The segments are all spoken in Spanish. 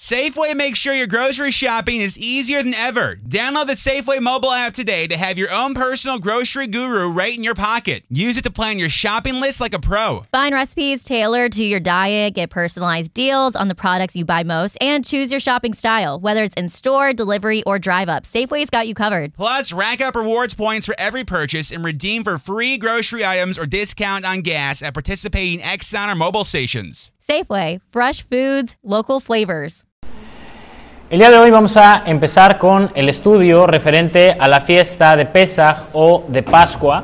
Safeway makes sure your grocery shopping is easier than ever. Download the Safeway mobile app today to have your own personal grocery guru right in your pocket. Use it to plan your shopping list like a pro. Find recipes tailored to your diet, get personalized deals on the products you buy most, and choose your shopping style, whether it's in store, delivery, or drive up. Safeway's got you covered. Plus, rack up rewards points for every purchase and redeem for free grocery items or discount on gas at participating Exxon or mobile stations. Safeway, fresh foods, local flavors. El día de hoy vamos a empezar con el estudio referente a la fiesta de Pesaj o de Pascua.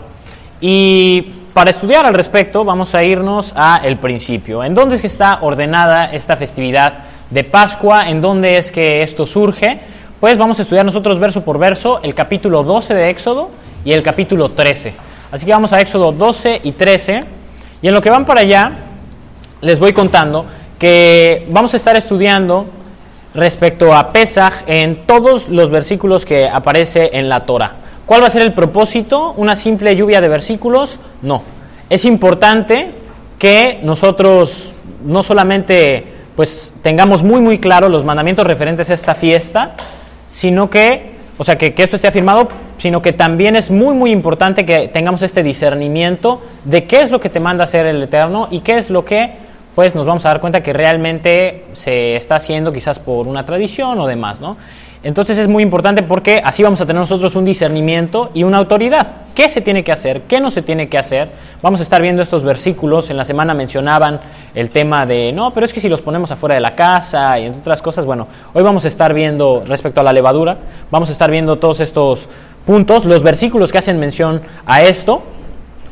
Y para estudiar al respecto vamos a irnos a el principio. ¿En dónde es que está ordenada esta festividad de Pascua? ¿En dónde es que esto surge? Pues vamos a estudiar nosotros verso por verso el capítulo 12 de Éxodo y el capítulo 13. Así que vamos a Éxodo 12 y 13. Y en lo que van para allá, les voy contando que vamos a estar estudiando respecto a Pesaj en todos los versículos que aparece en la Torah. ¿Cuál va a ser el propósito? ¿Una simple lluvia de versículos? No. Es importante que nosotros no solamente pues tengamos muy muy claro los mandamientos referentes a esta fiesta, sino que, o sea, que, esto esté afirmado, sino que también es muy muy importante que tengamos este discernimiento de qué es lo que te manda hacer el Eterno y qué es lo que pues nos vamos a dar cuenta que realmente se está haciendo quizás por una tradición o demás, ¿no? Entonces es muy importante porque así vamos a tener nosotros un discernimiento y una autoridad. ¿Qué se tiene que hacer? ¿Qué no se tiene que hacer? Vamos a estar viendo estos versículos. En la semana mencionaban el tema de, no, pero es que si los ponemos afuera de la casa y entre otras cosas, bueno, hoy vamos a estar viendo respecto a la levadura, vamos a estar viendo todos estos puntos, los versículos que hacen mención a esto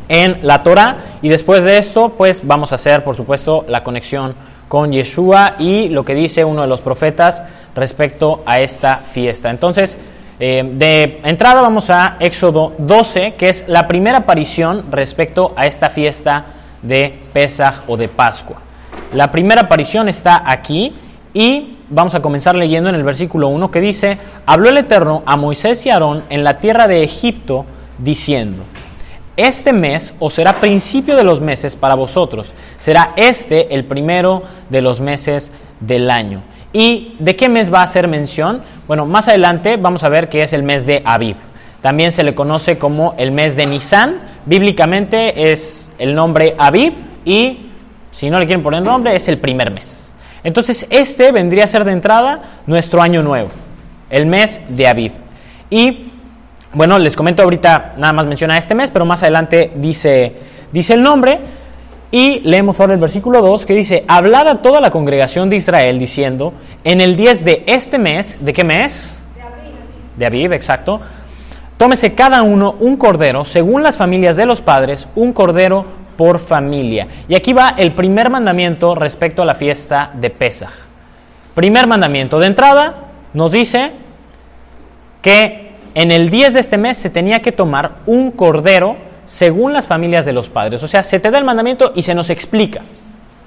en la Torah y después de esto pues vamos a hacer por supuesto la conexión con Yeshua y lo que dice uno de los profetas respecto a esta fiesta. Entonces, eh, de entrada vamos a Éxodo 12, que es la primera aparición respecto a esta fiesta de Pesaj o de Pascua. La primera aparición está aquí y vamos a comenzar leyendo en el versículo 1 que dice, habló el Eterno a Moisés y Aarón en la tierra de Egipto diciendo, este mes os será principio de los meses para vosotros. Será este el primero de los meses del año. ¿Y de qué mes va a hacer mención? Bueno, más adelante vamos a ver que es el mes de Aviv. También se le conoce como el mes de Nisan. Bíblicamente es el nombre Aviv y, si no le quieren poner nombre, es el primer mes. Entonces, este vendría a ser de entrada nuestro año nuevo, el mes de Aviv. Y bueno, les comento ahorita, nada más menciona este mes, pero más adelante dice, dice el nombre. Y leemos ahora el versículo 2 que dice, hablad a toda la congregación de Israel diciendo, en el 10 de este mes, ¿de qué mes? De Aviv. De Aviv, exacto. Tómese cada uno un cordero, según las familias de los padres, un cordero por familia. Y aquí va el primer mandamiento respecto a la fiesta de Pesaj. Primer mandamiento. De entrada, nos dice que en el 10 de este mes se tenía que tomar un cordero según las familias de los padres. O sea, se te da el mandamiento y se nos explica.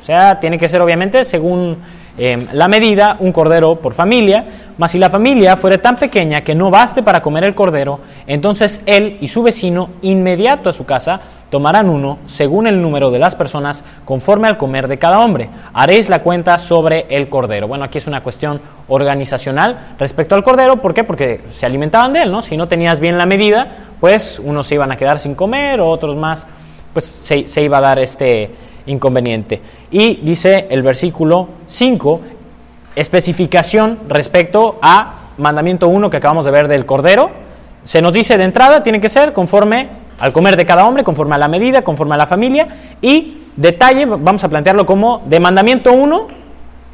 O sea, tiene que ser obviamente según eh, la medida, un cordero por familia, mas si la familia fuera tan pequeña que no baste para comer el cordero, entonces él y su vecino inmediato a su casa tomarán uno según el número de las personas conforme al comer de cada hombre. Haréis la cuenta sobre el cordero. Bueno, aquí es una cuestión organizacional respecto al cordero. ¿Por qué? Porque se alimentaban de él, ¿no? Si no tenías bien la medida, pues unos se iban a quedar sin comer, otros más, pues se, se iba a dar este inconveniente. Y dice el versículo 5, especificación respecto a mandamiento 1 que acabamos de ver del cordero. Se nos dice de entrada, tiene que ser conforme al comer de cada hombre, conforme a la medida, conforme a la familia, y detalle, vamos a plantearlo como de mandamiento 1,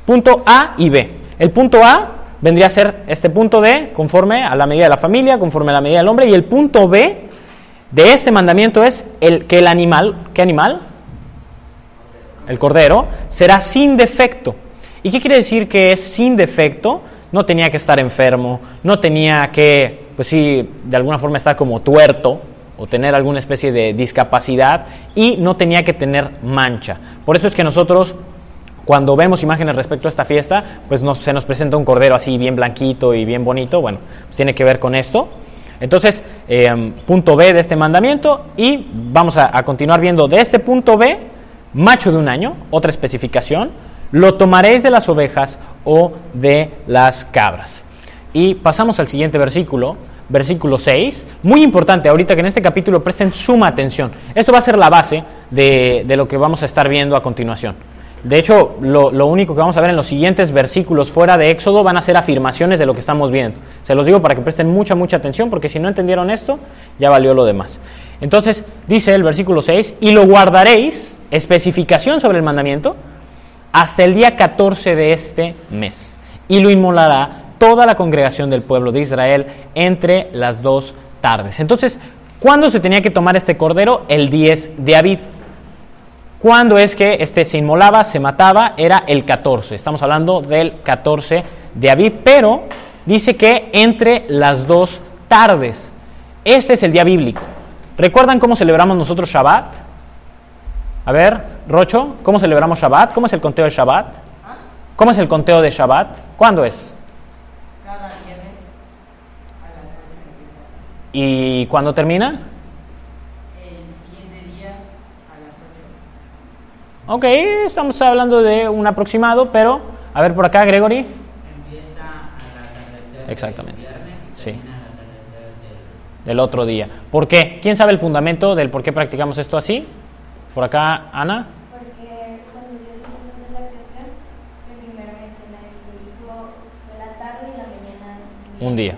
punto A y B. El punto A vendría a ser este punto D, conforme a la medida de la familia, conforme a la medida del hombre, y el punto B de este mandamiento es el que el animal, ¿qué animal? El cordero, será sin defecto. ¿Y qué quiere decir que es sin defecto? No tenía que estar enfermo, no tenía que, pues sí, de alguna forma estar como tuerto, o tener alguna especie de discapacidad y no tenía que tener mancha. Por eso es que nosotros cuando vemos imágenes respecto a esta fiesta, pues se nos presenta un cordero así bien blanquito y bien bonito, bueno, pues tiene que ver con esto. Entonces, eh, punto B de este mandamiento y vamos a, a continuar viendo de este punto B, macho de un año, otra especificación, lo tomaréis de las ovejas o de las cabras. Y pasamos al siguiente versículo, versículo 6. Muy importante ahorita que en este capítulo presten suma atención. Esto va a ser la base de, de lo que vamos a estar viendo a continuación. De hecho, lo, lo, único que vamos a ver en los siguientes versículos fuera de Éxodo van a ser afirmaciones de lo que estamos viendo. Se los digo para que presten mucha, mucha atención, porque si no entendieron esto, ya valió lo demás. Entonces, dice el versículo 6, y lo guardaréis, especificación sobre el mandamiento, hasta el día 14 de este mes, y lo inmolará toda la congregación del pueblo de Israel entre las dos tardes. Entonces, ¿cuándo se tenía que tomar este cordero? El 10 de Abid. ¿Cuándo es que este se inmolaba, se mataba? Era el 14. Estamos hablando del 14 de Abid, pero dice que entre las dos tardes. Este es el día bíblico. ¿Recuerdan cómo celebramos nosotros Shabbat? A ver, Rocho, ¿cómo celebramos Shabbat? ¿Cómo es el conteo de Shabbat? ¿Cómo es el conteo de Shabbat? ¿Cuándo es? Cada viernes a las 8 empieza. ¿Y cuándo termina? El siguiente día a las 8. Ok, estamos hablando de un aproximado, pero a ver por acá, Gregory. Empieza al atardecer Exactamente. del viernes y Sí. termina al atardecer del... Del otro día. ¿Por qué? ¿Quién sabe el fundamento del por qué practicamos esto así? Por acá, Ana. Porque cuando Dios empezó a hacer la creación, el primer mes se la- se hizo de la tarde y la mañana. Un día.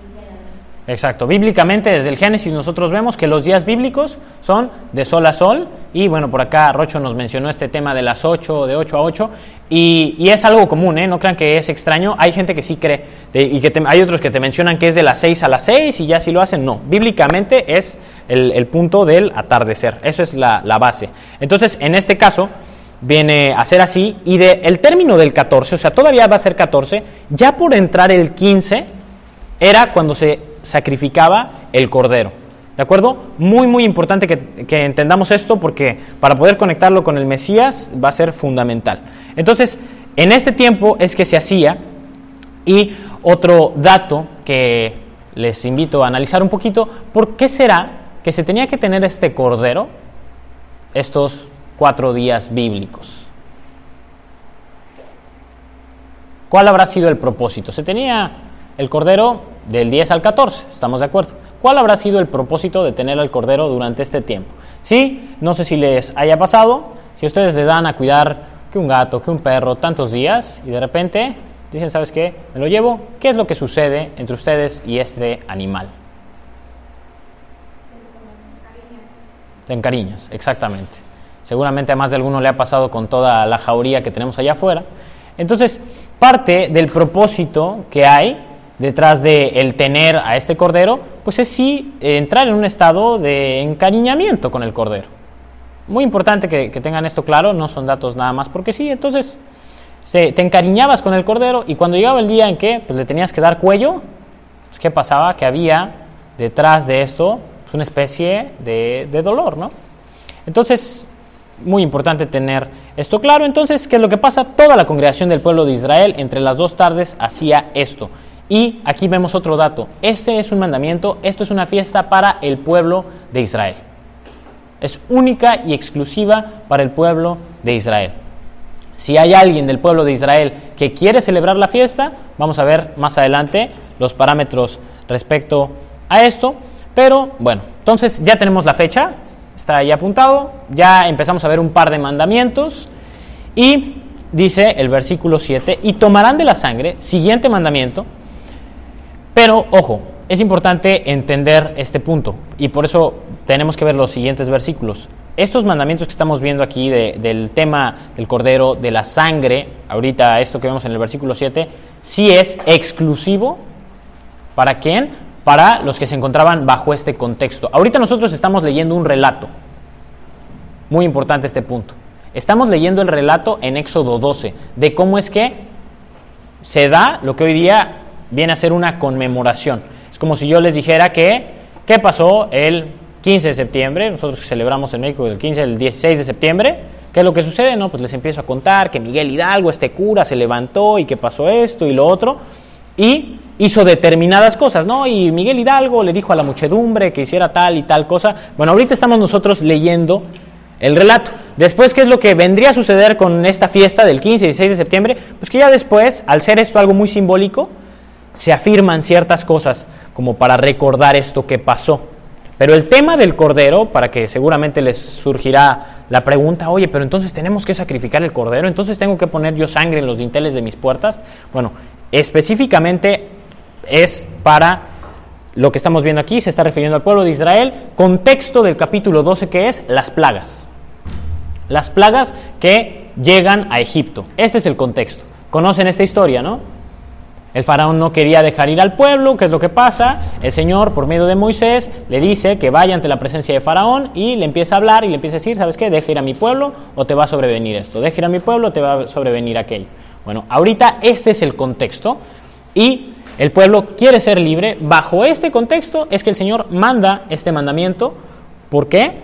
Inicia la noche. Exacto. Bíblicamente, desde el Génesis nosotros vemos que los días bíblicos son de sol a sol. Y bueno, por acá Rocho nos mencionó este tema de las 8, de 8 a 8. Y, y es algo común, ¿eh? No crean que es extraño. Hay gente que sí cree. y que hay otros que te mencionan que es de las 6 a las 6 y ya si lo hacen. No. Bíblicamente es el, el punto del atardecer. Eso es la, la base. Entonces, en este caso, viene a ser así. Y de, el término del 14, o sea, todavía va a ser 14. Ya por entrar el 15 era cuando se sacrificaba el cordero. ¿De acuerdo? Muy, muy importante que, entendamos esto porque para poder conectarlo con el Mesías va a ser fundamental. Entonces, en este tiempo es que se hacía y otro dato que les invito a analizar un poquito, ¿por qué será que se tenía que tener este cordero estos cuatro días bíblicos? ¿Cuál habrá sido el propósito? Se tenía el cordero del 10 al 14, estamos de acuerdo. ¿Cuál habrá sido el propósito de tener al cordero durante este tiempo? Sí, no sé si les haya pasado, si ustedes le dan a cuidar que un gato, que un perro, tantos días, y de repente dicen, ¿sabes qué? Me lo llevo. ¿Qué es lo que sucede entre ustedes y este animal? Te encariñas, exactamente. Seguramente a más de alguno le ha pasado con toda la jauría que tenemos allá afuera. Entonces, parte del propósito que hay detrás de el tener a este cordero, pues es sí entrar en un estado de encariñamiento con el cordero. Muy importante que, que tengan esto claro, no son datos nada más porque sí. Entonces, se- te encariñabas con el cordero y cuando llegaba el día en que pues, le tenías que dar cuello, pues, ¿qué pasaba? Que había detrás de esto pues, una especie de, de dolor, ¿no? Entonces, muy importante tener esto claro. Entonces, ¿qué es lo que pasa? Toda la congregación del pueblo de Israel entre las dos tardes hacía esto. Y aquí vemos otro dato. Este es un mandamiento, esto es una fiesta para el pueblo de Israel. Es única y exclusiva para el pueblo de Israel. Si hay alguien del pueblo de Israel que quiere celebrar la fiesta, vamos a ver más adelante los parámetros respecto a esto. Pero bueno, entonces ya tenemos la fecha, está ahí apuntado, ya empezamos a ver un par de mandamientos y dice el versículo 7, y tomarán de la sangre, siguiente mandamiento, pero ojo, es importante entender este punto y por eso tenemos que ver los siguientes versículos. Estos mandamientos que estamos viendo aquí de- del tema del cordero, de la sangre, ahorita esto que vemos en el versículo 7, sí es exclusivo para quién? Para los que se encontraban bajo este contexto. Ahorita nosotros estamos leyendo un relato. Muy importante este punto. Estamos leyendo el relato en Éxodo 12 de cómo es que se da lo que hoy día viene a ser una conmemoración. Es como si yo les dijera que, ¿qué pasó el 15 de septiembre? Nosotros celebramos en México el 15, el 16 de septiembre. ¿Qué es lo que sucede? No, pues les empiezo a contar que Miguel Hidalgo, este cura, se levantó y que pasó esto y lo otro. Y hizo determinadas cosas, ¿no? Y Miguel Hidalgo le dijo a la muchedumbre que hiciera tal y tal cosa. Bueno, ahorita estamos nosotros leyendo el relato. Después, ¿qué es lo que vendría a suceder con esta fiesta del 15 y 16 de septiembre? Pues que ya después, al ser esto algo muy simbólico, se afirman ciertas cosas como para recordar esto que pasó. Pero el tema del cordero, para que seguramente les surgirá la pregunta, oye, pero entonces tenemos que sacrificar el cordero, entonces tengo que poner yo sangre en los dinteles de mis puertas. Bueno, específicamente es para lo que estamos viendo aquí, se está refiriendo al pueblo de Israel, contexto del capítulo 12 que es las plagas. Las plagas que llegan a Egipto. Este es el contexto. Conocen esta historia, ¿no? El faraón no quería dejar ir al pueblo, ¿qué es lo que pasa? El Señor, por medio de Moisés, le dice que vaya ante la presencia de faraón y le empieza a hablar y le empieza a decir, ¿sabes qué? Deja ir a mi pueblo o te va a sobrevenir esto. Deja ir a mi pueblo o te va a sobrevenir aquello. Bueno, ahorita este es el contexto y el pueblo quiere ser libre. Bajo este contexto es que el Señor manda este mandamiento. ¿Por qué?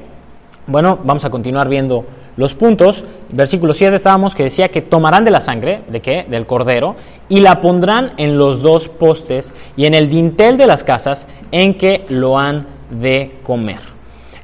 Bueno, vamos a continuar viendo los puntos. Versículo 7 estábamos que decía que tomarán de la sangre, ¿de qué? Del cordero, y la pondrán en los dos postes y en el dintel de las casas en que lo han de comer.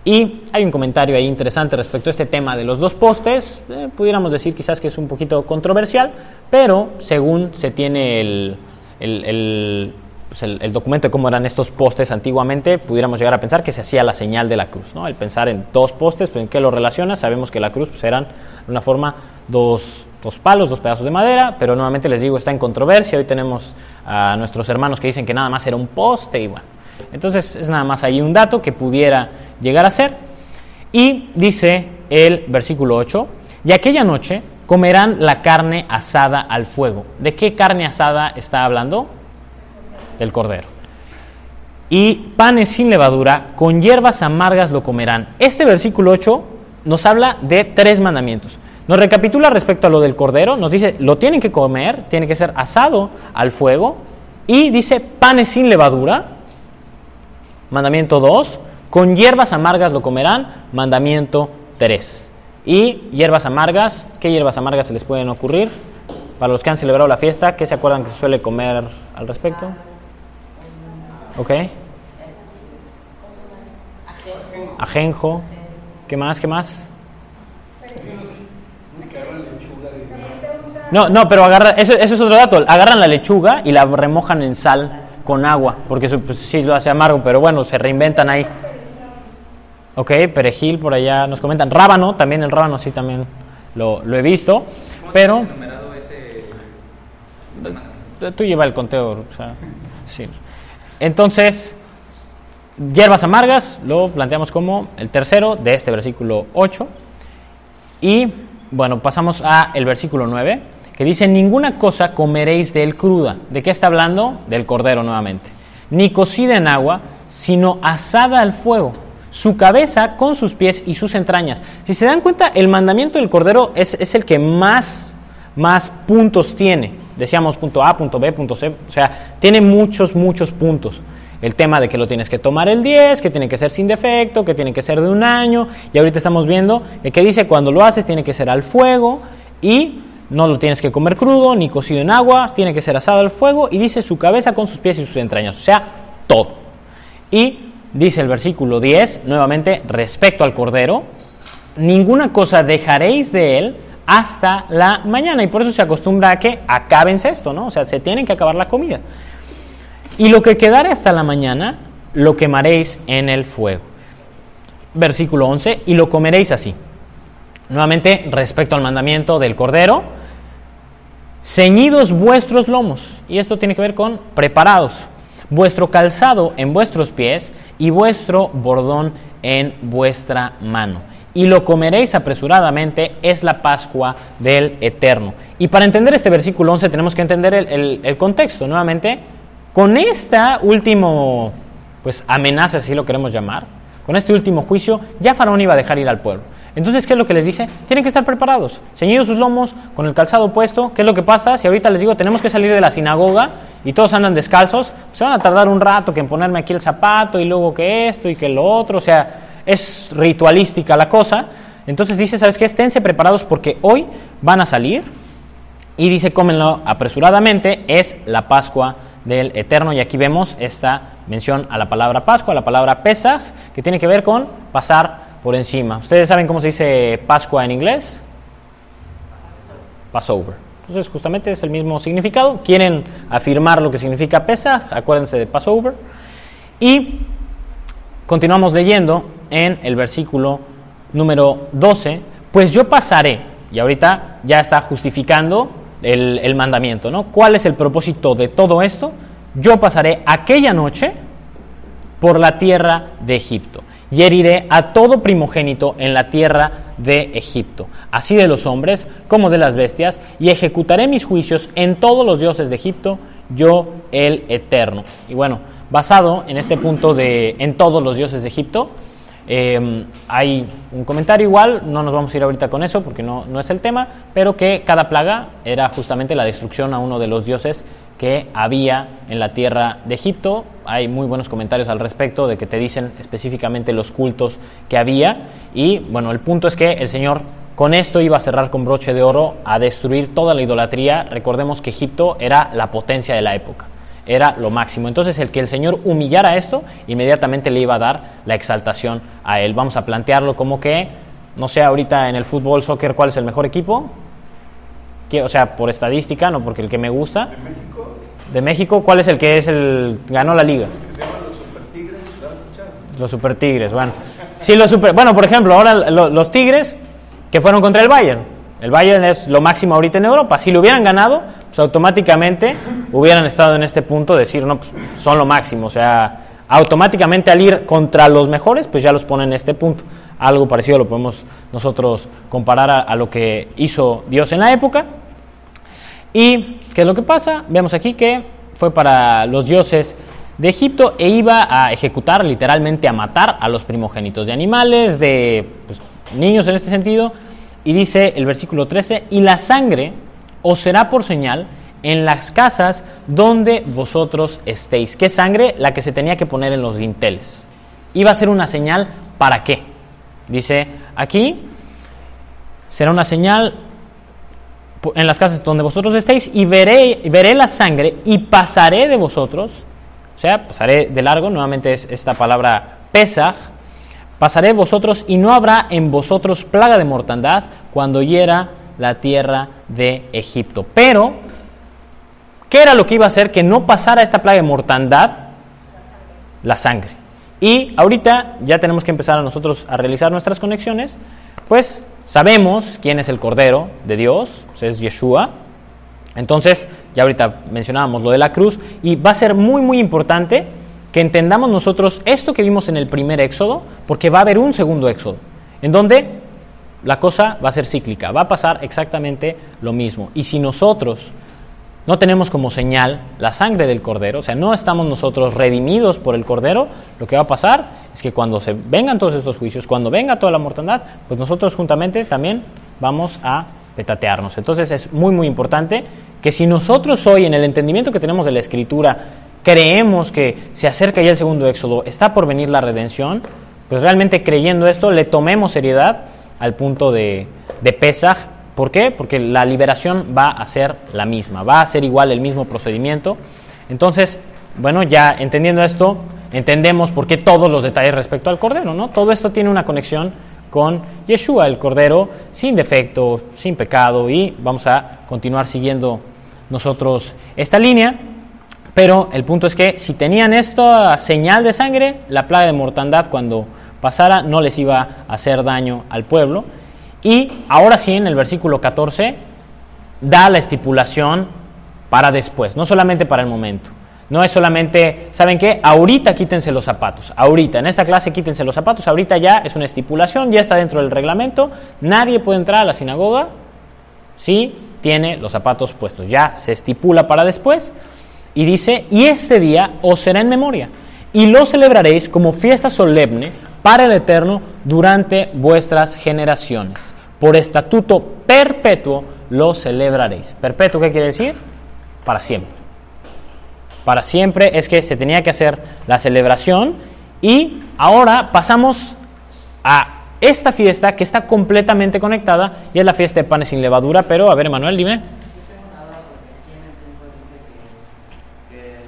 Y hay un comentario ahí interesante respecto a este tema de los dos postes. Eh, pudiéramos decir quizás que es un poquito controversial, pero según se tiene el, el, el, pues el, documento de cómo eran estos postes antiguamente, pudiéramos llegar a pensar que se hacía la señal de la cruz. ¿no? El pensar en dos postes, pero ¿en qué lo relaciona? Sabemos que la cruz pues, eran de una forma dos, dos palos, dos pedazos de madera, pero nuevamente les digo, está en controversia. Hoy tenemos a nuestros hermanos que dicen que nada más era un poste y bueno. Entonces es nada más ahí un dato que pudiera llegar a ser. Y dice el versículo 8, y aquella noche comerán la carne asada al fuego. ¿De qué carne asada está hablando? Del cordero. Y panes sin levadura, con hierbas amargas lo comerán. Este versículo 8 nos habla de tres mandamientos. Nos recapitula respecto a lo del cordero, nos dice, lo tienen que comer, tiene que ser asado al fuego, y dice panes sin levadura, mandamiento 2, con hierbas amargas lo comerán, mandamiento 3. Y hierbas amargas, ¿qué hierbas amargas se les pueden ocurrir? Para los que han celebrado la fiesta, ¿qué se acuerdan que se suele comer al respecto? ¿Ok? Ajenjo. ¿Qué más? ¿Qué más? No, no, pero agarra, eso, eso es otro dato. Agarran la lechuga y la remojan en sal con agua, porque eso pues, sí lo hace amargo, pero bueno, se reinventan ahí. Ok, perejil por allá nos comentan. Rábano, también el rábano sí también lo, lo he visto, pero... Tú lleva el conteo, o sea, sí. Entonces, hierbas amargas lo planteamos como el tercero de este versículo 8. Y bueno, pasamos a el versículo 9, que dice, ninguna cosa comeréis de él cruda. ¿De qué está hablando? Del cordero nuevamente. Ni cocida en agua, sino asada al fuego. Su cabeza con sus pies y sus entrañas. Si se dan cuenta, el mandamiento del cordero es, es el que más, más puntos tiene. Decíamos punto A, punto B, punto C. O sea, tiene muchos, muchos puntos. El tema de que lo tienes que tomar el 10, que tiene que ser sin defecto, que tiene que ser de un año. Y ahorita estamos viendo que dice cuando lo haces tiene que ser al fuego y no lo tienes que comer crudo ni cocido en agua, tiene que ser asado al fuego y dice su cabeza con sus pies y sus entrañas, o sea, todo. Y dice el versículo 10, nuevamente, respecto al cordero, ninguna cosa dejaréis de él hasta la mañana y por eso se acostumbra a que acábense esto, ¿no? O sea, se tienen que acabar la comida. Y lo que quedare hasta la mañana, lo quemaréis en el fuego. Versículo 11, y lo comeréis así. Nuevamente, respecto al mandamiento del Cordero, ceñidos vuestros lomos, y esto tiene que ver con preparados, vuestro calzado en vuestros pies y vuestro bordón en vuestra mano. Y lo comeréis apresuradamente, es la Pascua del Eterno. Y para entender este versículo 11 tenemos que entender el, el, contexto. Nuevamente, con esta último, pues amenaza, si lo queremos llamar, con este último juicio, ya Faraón iba a dejar ir al pueblo. Entonces, ¿qué es lo que les dice? Tienen que estar preparados, ceñidos sus lomos, con el calzado puesto. ¿Qué es lo que pasa? Si ahorita les digo, tenemos que salir de la sinagoga y todos andan descalzos, se van a tardar un rato que en ponerme aquí el zapato y luego que esto y que lo otro. O sea, es ritualística la cosa. Entonces dice, ¿sabes qué? Esténse preparados porque hoy van a salir. Y dice, cómenlo apresuradamente, es la Pascua del Eterno. Y aquí vemos esta mención a la palabra Pascua, a la palabra Pesach, que tiene que ver con pasar por encima. ¿Ustedes saben cómo se dice Pascua en inglés? Passover. Entonces, justamente es el mismo significado. Quieren afirmar lo que significa Pesach, acuérdense de Passover. Y continuamos leyendo en el versículo número 12. Pues yo pasaré, y ahorita ya está justificando el, el mandamiento, ¿no? ¿Cuál es el propósito de todo esto? Yo pasaré aquella noche por la tierra de Egipto y heriré a todo primogénito en la tierra de Egipto, así de los hombres como de las bestias, y ejecutaré mis juicios en todos los dioses de Egipto, yo el Eterno. Y bueno, basado en este punto de en todos los dioses de Egipto, eh, hay un comentario igual, no nos vamos a ir ahorita con eso porque no, no es el tema, pero que cada plaga era justamente la destrucción a uno de los dioses que había en la tierra de Egipto. Hay muy buenos comentarios al respecto de que te dicen específicamente los cultos que había. Y bueno, el punto es que el Señor con esto iba a cerrar con broche de oro a destruir toda la idolatría. Recordemos que Egipto era la potencia de la época, era lo máximo. Entonces el que el Señor humillara esto, inmediatamente le iba a dar la exaltación a él. Vamos a plantearlo como que, no sé, ahorita en el fútbol, soccer, ¿cuál es el mejor equipo? O sea, por estadística, no porque el que me gusta. De México, ¿cuál es el que es el ganó la liga? Los Super Tigres, bueno. Sí, los super, bueno, por ejemplo, ahora lo- los Tigres que fueron contra el Bayern. El Bayern es lo máximo ahorita en Europa. Si lo hubieran ganado, pues automáticamente hubieran estado en este punto de decir, no, pues, son lo máximo. O sea, automáticamente al ir contra los mejores, pues ya los ponen en este punto. Algo parecido lo podemos nosotros comparar a, lo que hizo Dios en la época. ¿Y qué es lo que pasa? Vemos aquí que fue para los dioses de Egipto e iba a ejecutar, literalmente a matar a los primogénitos de animales, de pues, niños en este sentido. Y dice el versículo 13, y la sangre os será por señal en las casas donde vosotros estéis. ¿Qué sangre? La que se tenía que poner en los dinteles. Iba a ser una señal para qué. Dice aquí, será una señal en las casas donde vosotros estéis y veré, veré la sangre y pasaré de vosotros, o sea, pasaré de largo, nuevamente es esta palabra pesaj, pasaré vosotros y no habrá en vosotros plaga de mortandad cuando hiera la tierra de Egipto. Pero, ¿qué era lo que iba a hacer que no pasara esta plaga de mortandad? La sangre. Y ahorita ya tenemos que empezar a nosotros a realizar nuestras conexiones, pues sabemos quién es el Cordero de Dios, pues es Yeshua. Entonces, ya ahorita mencionábamos lo de la cruz, y va a ser muy, muy importante que entendamos nosotros esto que vimos en el primer éxodo, porque va a haber un segundo éxodo, en donde la cosa va a ser cíclica, va a pasar exactamente lo mismo. Y si nosotros no tenemos como señal la sangre del cordero, o sea, no estamos nosotros redimidos por el cordero, lo que va a pasar es que cuando se vengan todos estos juicios, cuando venga toda la mortandad, pues nosotros juntamente también vamos a petatearnos. Entonces es muy muy importante que si nosotros hoy en el entendimiento que tenemos de la escritura creemos que se acerca ya el segundo éxodo, está por venir la redención, pues realmente creyendo esto le tomemos seriedad al punto de, de Pesaj. ¿Por qué? Porque la liberación va a ser la misma, va a ser igual el mismo procedimiento. Entonces, bueno, ya entendiendo esto, entendemos por qué todos los detalles respecto al Cordero, ¿no? Todo esto tiene una conexión con Yeshua, el Cordero, sin defecto, sin pecado, y vamos a continuar siguiendo nosotros esta línea. Pero el punto es que si tenían esta señal de sangre, la plaga de mortandad cuando pasara no les iba a hacer daño al pueblo. Y ahora sí, en el versículo 14, da la estipulación para después, no solamente para el momento. No es solamente, ¿saben qué? Ahorita quítense los zapatos, ahorita, en esta clase quítense los zapatos, ahorita ya es una estipulación, ya está dentro del reglamento, nadie puede entrar a la sinagoga si tiene los zapatos puestos, ya se estipula para después. Y dice, y este día os será en memoria, y lo celebraréis como fiesta solemne para el Eterno durante vuestras generaciones. Por estatuto perpetuo lo celebraréis. ¿Perpetuo qué quiere decir? Para siempre. Para siempre es que se tenía que hacer la celebración y ahora pasamos a esta fiesta que está completamente conectada y es la fiesta de panes sin levadura, pero a ver, Manuel, dime. Yo tengo una duda porque aquí en el texto dice que, que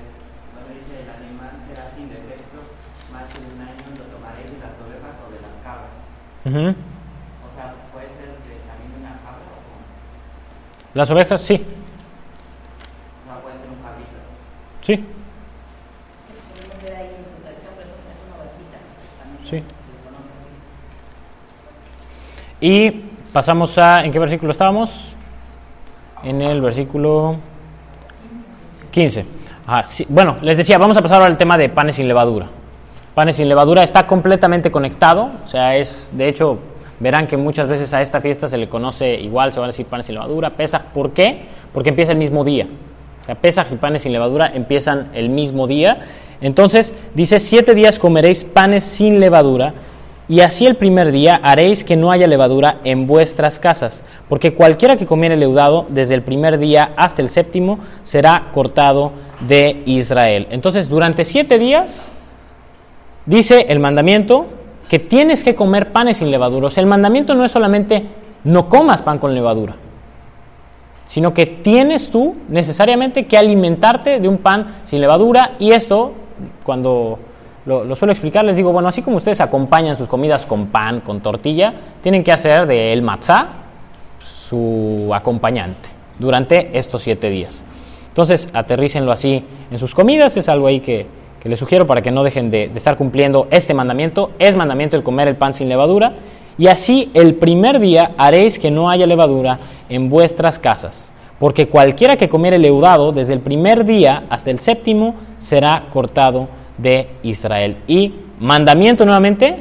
cuando dice el animal será sin defecto más de un año lo tomaréis de las ovejas o sea, puede ser de también una cabra o? Las ovejas, sí, O sea, puede ser un cabrito. sí, Sí. Y pasamos a, ¿en qué versículo estábamos? En el versículo 15. Ah, sí. Bueno, les decía, vamos a pasar ahora al tema de panes sin levadura. Panes sin levadura está completamente conectado, o sea, es, de hecho, verán que muchas veces a esta fiesta se le conoce igual, se van a decir panes sin levadura, Pesaj, ¿por qué? Porque empieza el mismo día. O sea, Pesaj y panes sin levadura empiezan el mismo día. Entonces, dice, siete días comeréis panes sin levadura, y así el primer día haréis que no haya levadura en vuestras casas, porque cualquiera que comiere leudado desde el primer día hasta el séptimo será cortado de Israel. Entonces, durante siete días, dice el mandamiento que tienes que comer panes sin levadura. O sea, el mandamiento no es solamente no comas pan con levadura, sino que tienes tú necesariamente que alimentarte de un pan sin levadura y esto, cuando lo, lo suelo explicar, les digo, bueno, así como ustedes acompañan sus comidas con pan, con tortilla, tienen que hacer de el matzá su acompañante durante estos siete días. Entonces, aterrícenlo así en sus comidas, es algo ahí que, que les sugiero para que no dejen de, estar cumpliendo este mandamiento. Es mandamiento el comer el pan sin levadura, y así el primer día haréis que no haya levadura en vuestras casas, porque cualquiera que comiere leudado desde el primer día hasta el séptimo será cortado de Israel. Y mandamiento nuevamente,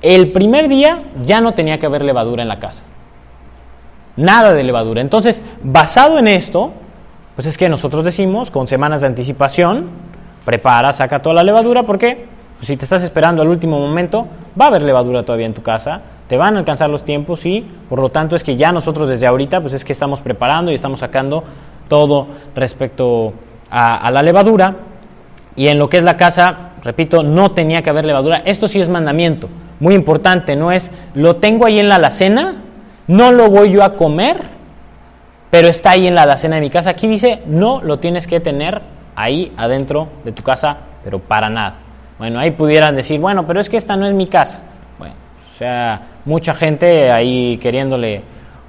el primer día ya no tenía que haber levadura en la casa. Nada de levadura. Entonces, basado en esto, pues es que nosotros decimos, con semanas de anticipación, prepara, saca toda la levadura, porque pues si te estás esperando al último momento, va a haber levadura todavía en tu casa, te van a alcanzar los tiempos y por lo tanto es que ya nosotros desde ahorita, pues es que estamos preparando y estamos sacando todo respecto a, a la levadura. Y en lo que es la casa, repito, no tenía que haber levadura. Esto sí es mandamiento, muy importante, no es lo tengo ahí en la alacena, no lo voy yo a comer, pero está ahí en la alacena de mi casa. Aquí dice, no lo tienes que tener ahí adentro de tu casa, pero para nada. Bueno, ahí pudieran decir, bueno, pero es que esta no es mi casa. Bueno, o sea, mucha gente ahí queriéndole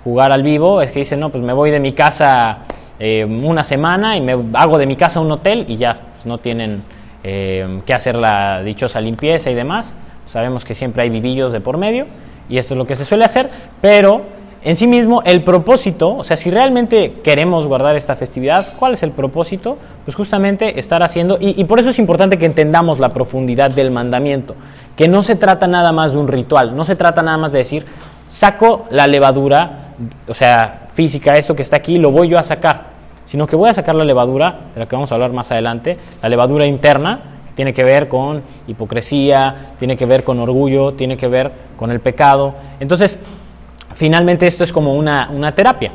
jugar al vivo, es que dice, no, pues me voy de mi casa eh, una semana y me hago de mi casa un hotel y ya, pues no tienen eh, que hacer la dichosa limpieza y demás. Sabemos que siempre hay vivillos de por medio y esto es lo que se suele hacer, pero en sí mismo el propósito, o sea, si realmente queremos guardar esta festividad, ¿cuál es el propósito? Pues justamente estar haciendo, y, por eso es importante que entendamos la profundidad del mandamiento, que no se trata nada más de un ritual, no se trata nada más de decir, saco la levadura, o sea, física, esto que está aquí, lo voy yo a sacar, sino que voy a sacar la levadura, de la que vamos a hablar más adelante, la levadura interna, tiene que ver con hipocresía, tiene que ver con orgullo, tiene que ver con el pecado. Entonces, finalmente esto es como una, una, terapia.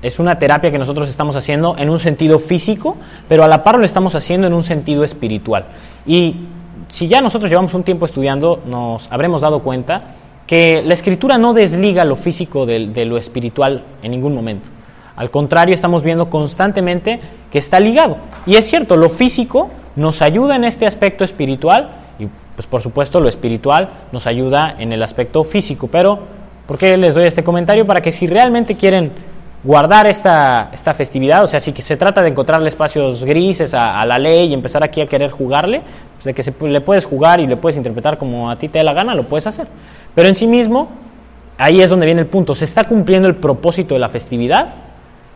Es una terapia que nosotros estamos haciendo en un sentido físico, pero a la par lo estamos haciendo en un sentido espiritual. Y si ya nosotros llevamos un tiempo estudiando, nos habremos dado cuenta que la escritura no desliga lo físico de, de lo espiritual en ningún momento. Al contrario, estamos viendo constantemente que está ligado. Y es cierto, lo físico nos ayuda en este aspecto espiritual y pues por supuesto lo espiritual nos ayuda en el aspecto físico. Pero, ¿por qué les doy este comentario? Para que si realmente quieren guardar esta, esta festividad, o sea, si se trata de encontrarle espacios grises a, la ley y empezar aquí a querer jugarle, pues de que se, le puedes jugar y le puedes interpretar como a ti te dé la gana, lo puedes hacer. Pero en sí mismo, ahí es donde viene el punto, se está cumpliendo el propósito de la festividad.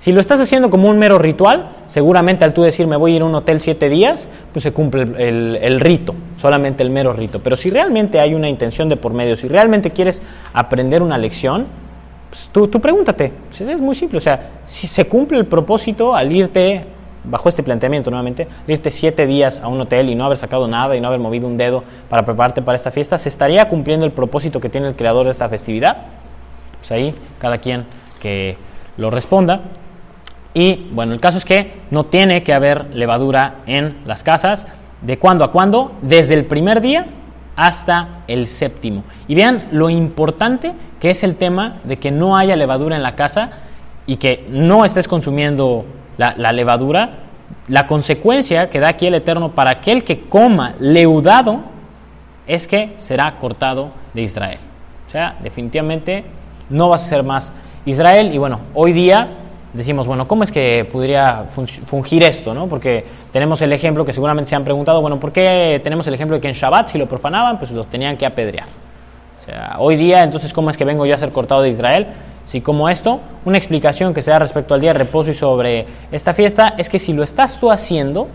Si lo estás haciendo como un mero ritual, seguramente al tú decir me voy a ir a un hotel siete días, pues se cumple el, el, rito, solamente el mero rito. Pero si realmente hay una intención de por medio, si realmente quieres aprender una lección, pues tú, tú pregúntate. Es muy simple, o sea, si se cumple el propósito al irte, bajo este planteamiento nuevamente, al irte siete días a un hotel y no haber sacado nada y no haber movido un dedo para prepararte para esta fiesta, ¿se estaría cumpliendo el propósito que tiene el creador de esta festividad? Pues ahí cada quien que lo responda. Y bueno, el caso es que no tiene que haber levadura en las casas. ¿De cuándo a cuándo? Desde el primer día hasta el séptimo. Y vean lo importante que es el tema de que no haya levadura en la casa y que no estés consumiendo la, la levadura. La consecuencia que da aquí el Eterno para aquel que coma leudado es que será cortado de Israel. O sea, definitivamente no vas a ser más Israel. Y bueno, hoy día decimos, bueno, ¿cómo es que podría fun- fungir esto? ¿no? Porque tenemos el ejemplo que seguramente se han preguntado, bueno, ¿por qué tenemos el ejemplo de que en Shabbat si lo profanaban, pues los tenían que apedrear? O sea, hoy día, entonces, ¿cómo es que vengo yo a ser cortado de Israel? Si como esto, una explicación que se da respecto al día de reposo y sobre esta fiesta es que si lo estás tú haciendo,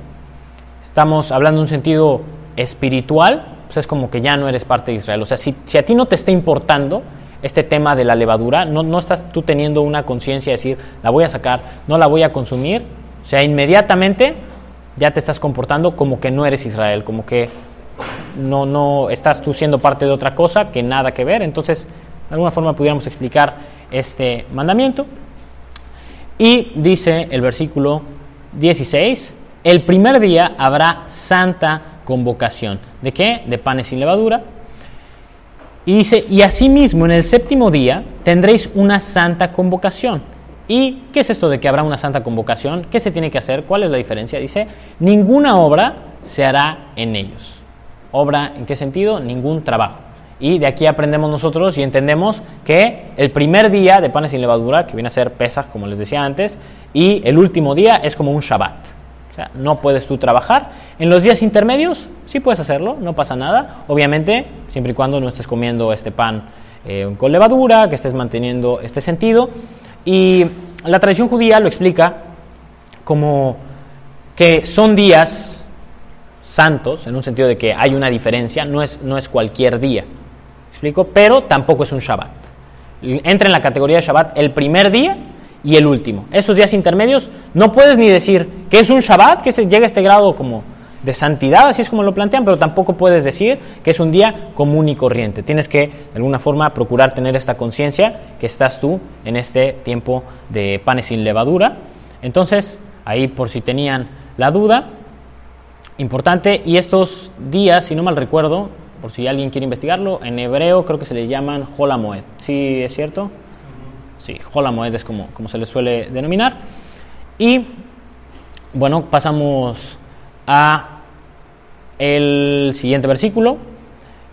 estamos hablando en un sentido espiritual, pues es como que ya no eres parte de Israel. O sea, si, si a ti no te está importando este tema de la levadura, no, no estás tú teniendo una conciencia de decir, la voy a sacar, no la voy a consumir, o sea, inmediatamente ya te estás comportando como que no eres Israel, como que no, no estás tú siendo parte de otra cosa que nada que ver. Entonces, de alguna forma pudiéramos explicar este mandamiento. Y dice el versículo 16, el primer día habrá santa convocación. ¿De qué? De panes sin levadura. Y dice, y asimismo en el séptimo día tendréis una santa convocación. ¿Y qué es esto de que habrá una santa convocación? ¿Qué se tiene que hacer? ¿Cuál es la diferencia? Dice, ninguna obra se hará en ellos. ¿Obra en qué sentido? Ningún trabajo. Y de aquí aprendemos nosotros y entendemos que el primer día de panes sin levadura, que viene a ser Pesaj, como les decía antes, y el último día es como un Shabbat. O sea, no puedes tú trabajar. En los días intermedios sí puedes hacerlo, no pasa nada. Obviamente, siempre y cuando no estés comiendo este pan eh, con levadura, que estés manteniendo este sentido. Y la tradición judía lo explica como que son días santos, en un sentido de que hay una diferencia, no es, no es cualquier día. ¿Explico? Pero tampoco es un Shabbat. Entra en la categoría de Shabbat el primer día y el último. Esos días intermedios no puedes ni decir que es un Shabbat, que se llega a este grado como de santidad, así es como lo plantean, pero tampoco puedes decir que es un día común y corriente. Tienes que, de alguna forma, procurar tener esta conciencia que estás tú en este tiempo de panes sin levadura. Entonces, ahí por si tenían la duda, importante, y estos días, si no mal recuerdo, por si alguien quiere investigarlo, en hebreo creo que se le llaman Holamoed. ¿Sí es cierto? Sí, Holamoed es como, como se le suele denominar. Y bueno, pasamos a el siguiente versículo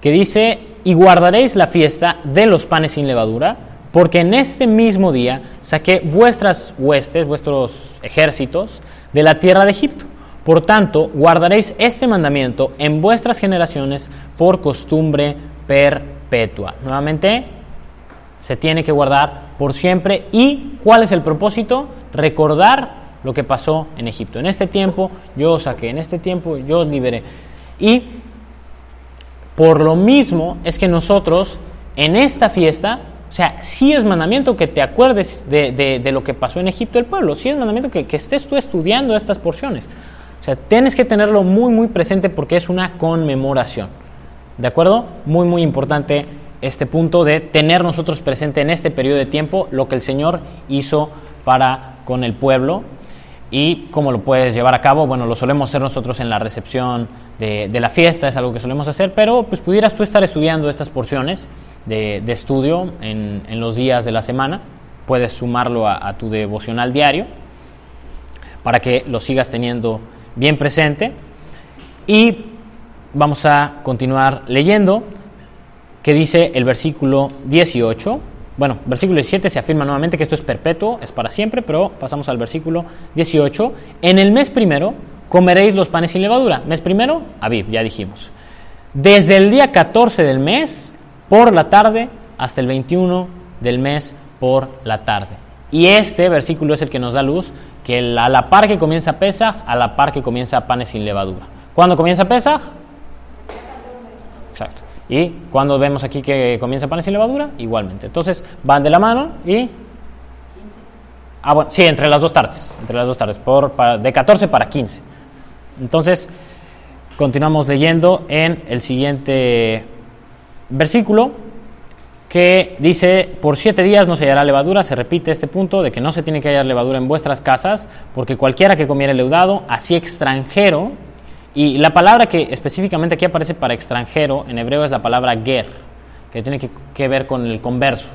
que dice, y guardaréis la fiesta de los panes sin levadura, porque en este mismo día saqué vuestras huestes, vuestros ejércitos, de la tierra de Egipto. Por tanto, guardaréis este mandamiento en vuestras generaciones por costumbre perpetua. Nuevamente, se tiene que guardar por siempre. ¿Y cuál es el propósito? Recordar lo que pasó en Egipto. En este tiempo yo os saqué, en este tiempo yo os liberé. Y por lo mismo es que nosotros en esta fiesta, o sea, sí es mandamiento que te acuerdes de, de, de lo que pasó en Egipto el pueblo, sí es mandamiento que, que estés tú estudiando estas porciones. O sea, tienes que tenerlo muy, muy presente porque es una conmemoración. ¿De acuerdo? Muy, muy importante este punto de tener nosotros presente en este periodo de tiempo lo que el Señor hizo para con el pueblo y cómo lo puedes llevar a cabo. Bueno, lo solemos hacer nosotros en la recepción de, de la fiesta, es algo que solemos hacer, pero pues pudieras tú estar estudiando estas porciones de, de estudio en, en, los días de la semana. Puedes sumarlo a, a tu devocional diario para que lo sigas teniendo bien presente. Y vamos a continuar leyendo que dice el versículo 18. Bueno, versículo 17 se afirma nuevamente que esto es perpetuo, es para siempre, pero pasamos al versículo 18. En el mes primero comeréis los panes sin levadura. Mes primero, Aviv, ya dijimos. Desde el día 14 del mes por la tarde hasta el 21 del mes por la tarde. Y este versículo es el que nos da luz, que a la par que comienza Pesaj, a la par que comienza panes sin levadura. ¿Cuándo comienza Pesaj? Exacto. Y cuando vemos aquí que comienza panes sin levadura, igualmente. Entonces van de la mano y... Ah, bueno, sí, entre las dos tardes, entre las dos tardes, por, para, de 14 para 15. Entonces, continuamos leyendo en el siguiente versículo que dice, por siete días no se hallará levadura, se repite este punto de que no se tiene que hallar levadura en vuestras casas, porque cualquiera que comiera leudado, así extranjero, y la palabra que específicamente aquí aparece para extranjero en hebreo es la palabra ger, que tiene que, ver con el converso,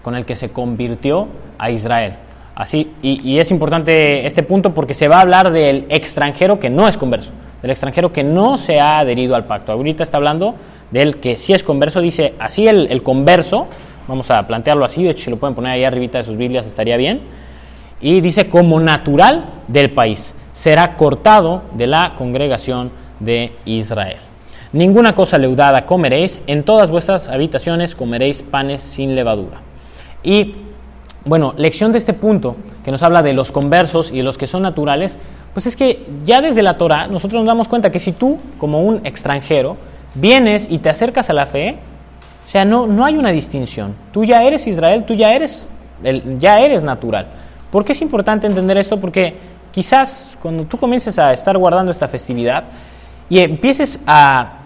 con el que se convirtió a Israel. Así, y, es importante este punto porque se va a hablar del extranjero que no es converso, del extranjero que no se ha adherido al pacto. Ahorita está hablando del que sí es converso, dice así el, el converso, vamos a plantearlo así, de hecho si lo pueden poner ahí arribita de sus Biblias estaría bien, y dice como natural del país, será cortado de la congregación de Israel. Ninguna cosa leudada comeréis, en todas vuestras habitaciones comeréis panes sin levadura. Y bueno, lección de este punto, que nos habla de los conversos y de los que son naturales, pues es que ya desde la Torah nosotros nos damos cuenta que si tú, como un extranjero, vienes y te acercas a la fe, o sea, no, no hay una distinción. Tú ya eres Israel, tú ya eres, ya eres natural. ¿Por qué es importante entender esto? Porque quizás cuando tú comiences a estar guardando esta festividad y empieces a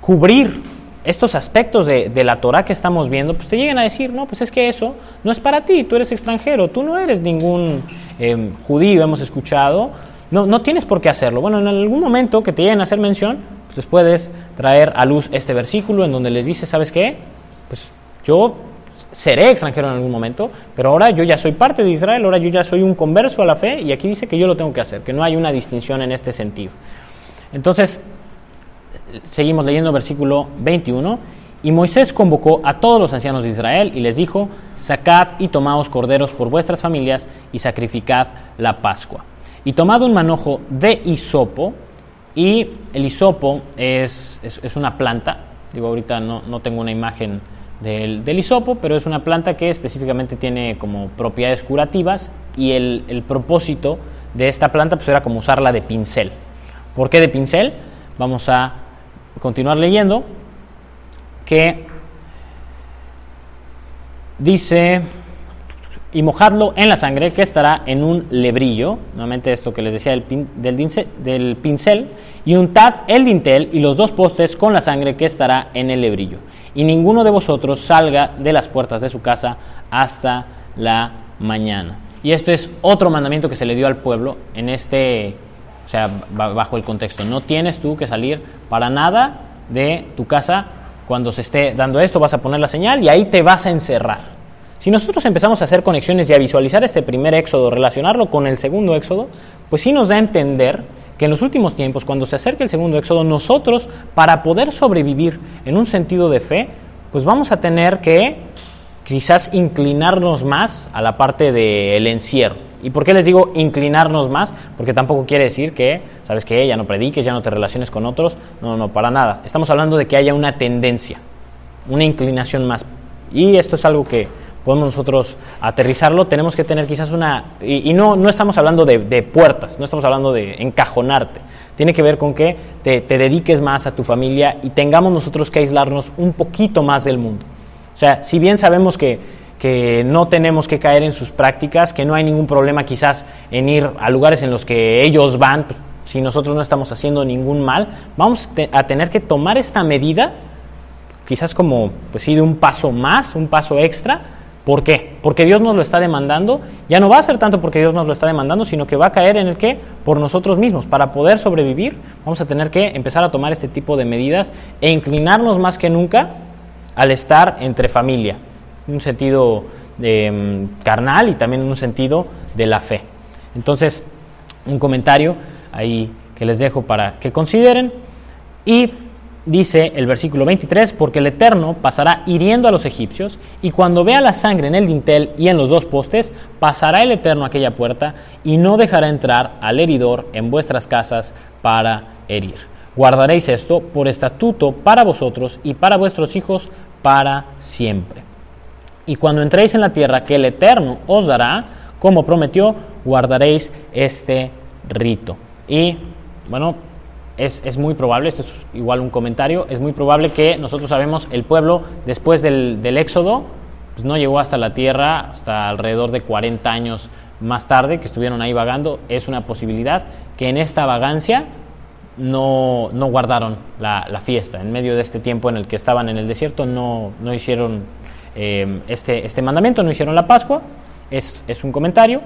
cubrir estos aspectos de, la Torah que estamos viendo, pues te lleguen a decir, no, pues es que eso no es para ti, tú eres extranjero, tú no eres ningún eh, judío, hemos escuchado, no, no tienes por qué hacerlo. Bueno, en algún momento que te lleguen a hacer mención, pues puedes traer a luz este versículo en donde les dice, ¿sabes qué? Pues yo seré extranjero en algún momento, pero ahora yo ya soy parte de Israel, ahora yo ya soy un converso a la fe y aquí dice que yo lo tengo que hacer, que no hay una distinción en este sentido. Entonces, seguimos leyendo versículo 21. Y Moisés convocó a todos los ancianos de Israel y les dijo, sacad y tomaos corderos por vuestras familias y sacrificad la Pascua. Y tomad un manojo de hisopo, y el hisopo es, es- es una planta, digo ahorita no, no tengo una imagen del, del hisopo, pero es una planta que específicamente tiene como propiedades curativas y el, el propósito de esta planta pues era como usarla de pincel. ¿Por qué de pincel? Vamos a continuar leyendo que dice y mojadlo en la sangre que estará en un lebrillo, nuevamente esto que les decía del, pin- del, del pincel, y untad el dintel y los dos postes con la sangre que estará en el lebrillo. Y ninguno de vosotros salga de las puertas de su casa hasta la mañana. Y esto es otro mandamiento que se le dio al pueblo en este, o sea, ba- bajo el contexto. No tienes tú que salir para nada de tu casa cuando se esté dando esto, vas a poner la señal y ahí te vas a encerrar. Si nosotros empezamos a hacer conexiones y a visualizar este primer éxodo, relacionarlo con el segundo éxodo, pues sí nos da a entender que en los últimos tiempos, cuando se acerque el segundo éxodo, nosotros, para poder sobrevivir en un sentido de fe, pues vamos a tener que quizás inclinarnos más a la parte del encierro. ¿Y por qué les digo inclinarnos más? Porque tampoco quiere decir que, ¿sabes qué? Ya no prediques, ya no te relaciones con otros. No, no, para nada. Estamos hablando de que haya una tendencia, una inclinación más. Y esto es algo que podemos nosotros aterrizarlo. Tenemos que tener quizás una... Y, no, no estamos hablando de, de puertas, no estamos hablando de encajonarte. Tiene que ver con que te, te dediques más a tu familia y tengamos nosotros que aislarnos un poquito más del mundo. O sea, si bien sabemos que, que no tenemos que caer en sus prácticas, que no hay ningún problema quizás en ir a lugares en los que ellos van, si nosotros no estamos haciendo ningún mal, vamos a tener que tomar esta medida, quizás como, pues sí, de un paso más, un paso extra. ¿Por qué? Porque Dios nos lo está demandando. Ya no va a ser tanto porque Dios nos lo está demandando, sino que va a caer en el que por nosotros mismos. Para poder sobrevivir, vamos a tener que empezar a tomar este tipo de medidas e inclinarnos más que nunca al estar entre familia, en un sentido de, mm, carnal y también en un sentido de la fe. Entonces, un comentario ahí que les dejo para que consideren. Y dice el versículo 23, porque el Eterno pasará hiriendo a los egipcios, y cuando vea la sangre en el dintel y en los dos postes, pasará el Eterno aquella puerta, y no dejará entrar al heridor en vuestras casas para herir. Guardaréis esto por estatuto para vosotros y para vuestros hijos para siempre. Y cuando entréis en la tierra que el Eterno os dará, como prometió, guardaréis este rito. Y bueno, es, es muy probable, esto es igual un comentario, es muy probable que nosotros sabemos el pueblo después del, del éxodo, pues no llegó hasta la tierra hasta alrededor de 40 años más tarde, que estuvieron ahí vagando, es una posibilidad que en esta vagancia no, no guardaron la, la fiesta. En medio de este tiempo en el que estaban en el desierto no, no hicieron eh, este, este mandamiento, no hicieron la Pascua. Es, es un comentario.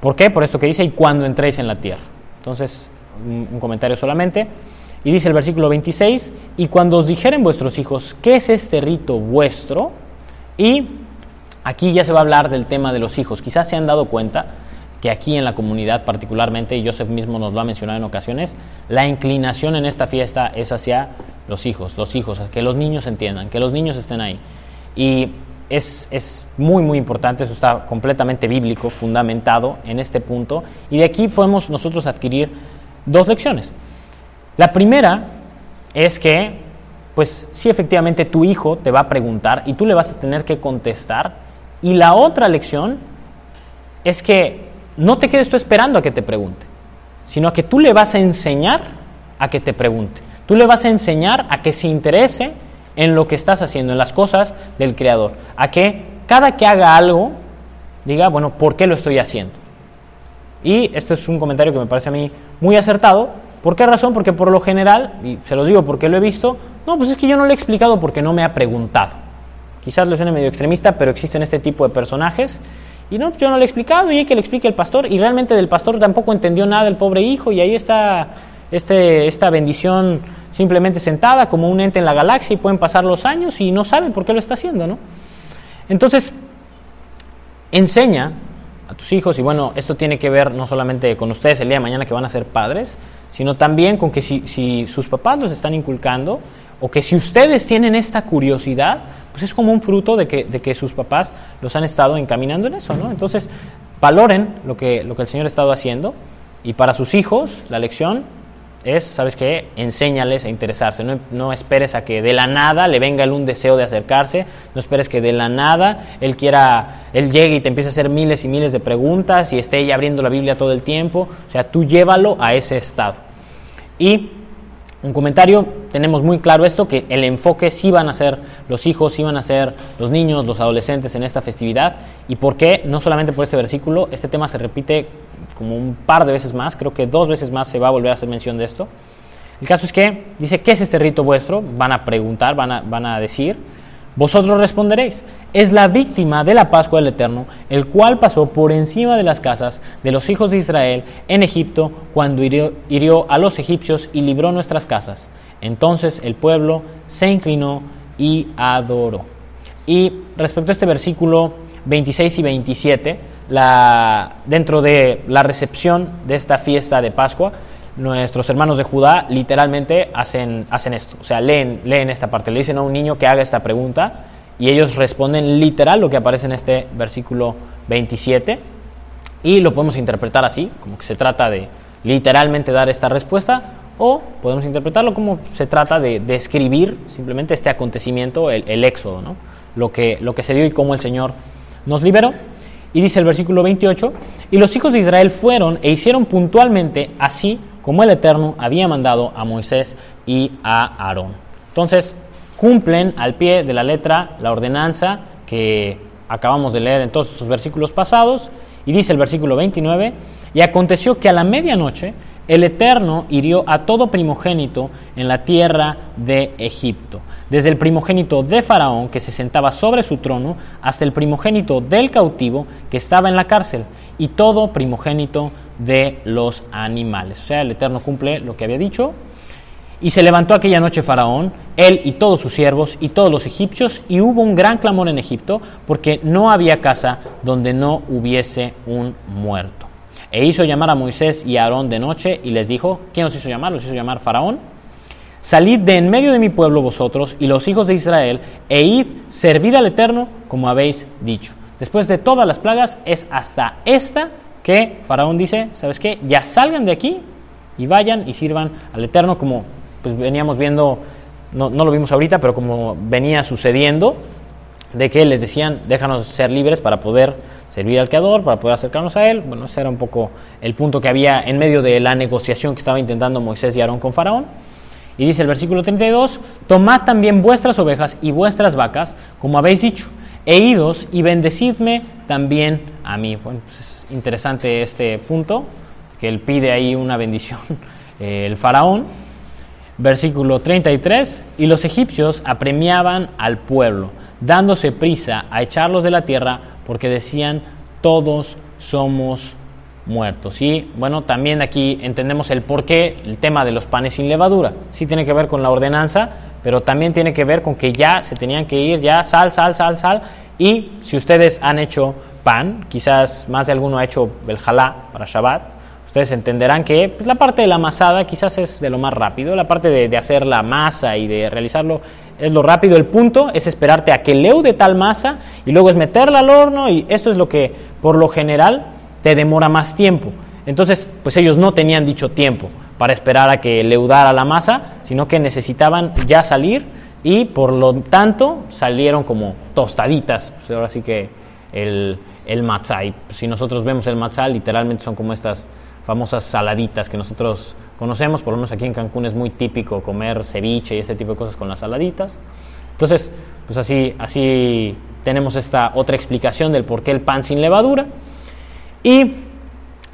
¿Por qué? Por esto que dice, y cuando entréis en la tierra. Entonces, un, comentario solamente. Y dice el versículo 26, y cuando os dijeren vuestros hijos, ¿qué es este rito vuestro? Y aquí ya se va a hablar del tema de los hijos. Quizás se han dado cuenta que aquí en la comunidad particularmente, y Joseph mismo nos lo ha mencionado en ocasiones, la inclinación en esta fiesta es hacia los hijos, los hijos, que los niños entiendan, que los niños estén ahí. Y es, es, muy, muy importante, eso está completamente bíblico, fundamentado en este punto, y de aquí podemos nosotros adquirir dos lecciones. La primera es que, pues sí, efectivamente tu hijo te va a preguntar y tú le vas a tener que contestar, y la otra lección es que no te quedes tú esperando a que te pregunte, sino a que tú le vas a enseñar a que te pregunte. Tú le vas a enseñar a que se interese en lo que estás haciendo, en las cosas del Creador. A que cada que haga algo, diga, bueno, ¿por qué lo estoy haciendo? Y esto es un comentario que me parece a mí muy acertado. ¿Por qué razón? Porque por lo general, y se los digo porque lo he visto, no, pues es que yo no le he explicado porque no me ha preguntado. Quizás le suene medio extremista, pero existen este tipo de personajes. Y no, pues yo no le he explicado y hay que le explique el pastor. Y realmente del pastor tampoco entendió nada el pobre hijo y ahí está este, esta bendición simplemente sentada como un ente en la galaxia y pueden pasar los años y no saben por qué lo está haciendo, ¿no? Entonces, enseña a tus hijos, y bueno, esto tiene que ver no solamente con ustedes el día de mañana que van a ser padres, sino también con que si, si sus papás los están inculcando, o que si ustedes tienen esta curiosidad, pues es como un fruto de que, de que sus papás los han estado encaminando en eso, ¿no? Entonces, valoren lo que, lo que el Señor ha estado haciendo, y para sus hijos, la lección es, ¿sabes qué? Enséñales a interesarse. No, no, esperes a que de la nada le venga un deseo de acercarse. No esperes que de la nada él quiera, él llegue y te empiece a hacer miles y miles de preguntas y esté ya abriendo la Biblia todo el tiempo. O sea, tú llévalo a ese estado. Y un comentario, tenemos muy claro esto, que el enfoque sí van a ser los hijos, sí van a ser los niños, los adolescentes en esta festividad. ¿Y por qué? No solamente por este versículo, este tema se repite como un par de veces más, creo que dos veces más se va a volver a hacer mención de esto. El caso es que dice, ¿qué es este rito vuestro? Van a preguntar, van a, van a decir, vosotros responderéis, es la víctima de la Pascua del Eterno, el cual pasó por encima de las casas de los hijos de Israel en Egipto cuando hirió, a los egipcios y libró nuestras casas. Entonces el pueblo se inclinó y adoró. Y respecto a este versículo 26 y 27, la, dentro de la recepción de esta fiesta de Pascua, nuestros hermanos de Judá literalmente hacen, hacen esto, o sea, leen, leen esta parte, le dicen a un niño que haga esta pregunta y ellos responden literal lo que aparece en este versículo 27 y lo podemos interpretar así, como que se trata de literalmente dar esta respuesta o podemos interpretarlo como se trata de describir simplemente este acontecimiento, el, el éxodo, ¿no? lo, que, lo que se dio y cómo el Señor nos liberó. Y dice el versículo 28, y los hijos de Israel fueron e hicieron puntualmente así como el Eterno había mandado a Moisés y a Aarón. Entonces, cumplen al pie de la letra la ordenanza que acabamos de leer en todos estos versículos pasados, y dice el versículo 29, y aconteció que a la medianoche el Eterno hirió a todo primogénito en la tierra de Egipto, desde el primogénito de Faraón que se sentaba sobre su trono hasta el primogénito del cautivo que estaba en la cárcel y todo primogénito de los animales. O sea, el Eterno cumple lo que había dicho. Y se levantó aquella noche Faraón, él y todos sus siervos y todos los egipcios, y hubo un gran clamor en Egipto, porque no había casa donde no hubiese un muerto. E hizo llamar a Moisés y a Aarón de noche y les dijo, ¿quién los hizo llamar? Los hizo llamar Faraón. Salid de en medio de mi pueblo vosotros y los hijos de Israel, e id, servid al Eterno como habéis dicho. Después de todas las plagas, es hasta esta que Faraón dice, ¿sabes qué? Ya salgan de aquí y vayan y sirvan al Eterno como pues veníamos viendo, no, no lo vimos ahorita, pero como venía sucediendo, de que les decían, déjanos ser libres para poder servir al Creador, para poder acercarnos a Él. Bueno, ese era un poco el punto que había en medio de la negociación que estaba intentando Moisés y Aarón con Faraón. Y dice el versículo 32, tomad también vuestras ovejas y vuestras vacas, como habéis dicho, e idos y bendecidme también a mí. Bueno, pues es interesante este punto, que él pide ahí una bendición, eh, el faraón. Versículo 33, y los egipcios apremiaban al pueblo, dándose prisa a echarlos de la tierra, porque decían, todos somos muertos. Y bueno, también aquí entendemos el por qué el tema de los panes sin levadura. Sí tiene que ver con la ordenanza, pero también tiene que ver con que ya se tenían que ir, ya sal, sal, sal, sal. Y si ustedes han hecho pan, quizás más de alguno ha hecho el jalá para Shabbat, Ustedes entenderán que pues, la parte de la amasada quizás es de lo más rápido, la parte de hacer la masa y de realizarlo es lo rápido. El punto es esperarte a que leude tal masa y luego es meterla al horno y esto es lo que por lo general te demora más tiempo. Entonces, pues ellos no tenían dicho tiempo para esperar a que leudara la masa, sino que necesitaban ya salir y por lo tanto salieron como tostaditas. Pues ahora sí que el, el matzá. Y si nosotros vemos el matzá, literalmente son como estas famosas saladitas que nosotros conocemos, por lo menos aquí en Cancún es muy típico comer ceviche y este tipo de cosas con las saladitas. Entonces, pues así, así tenemos esta otra explicación del por qué el pan sin levadura. Y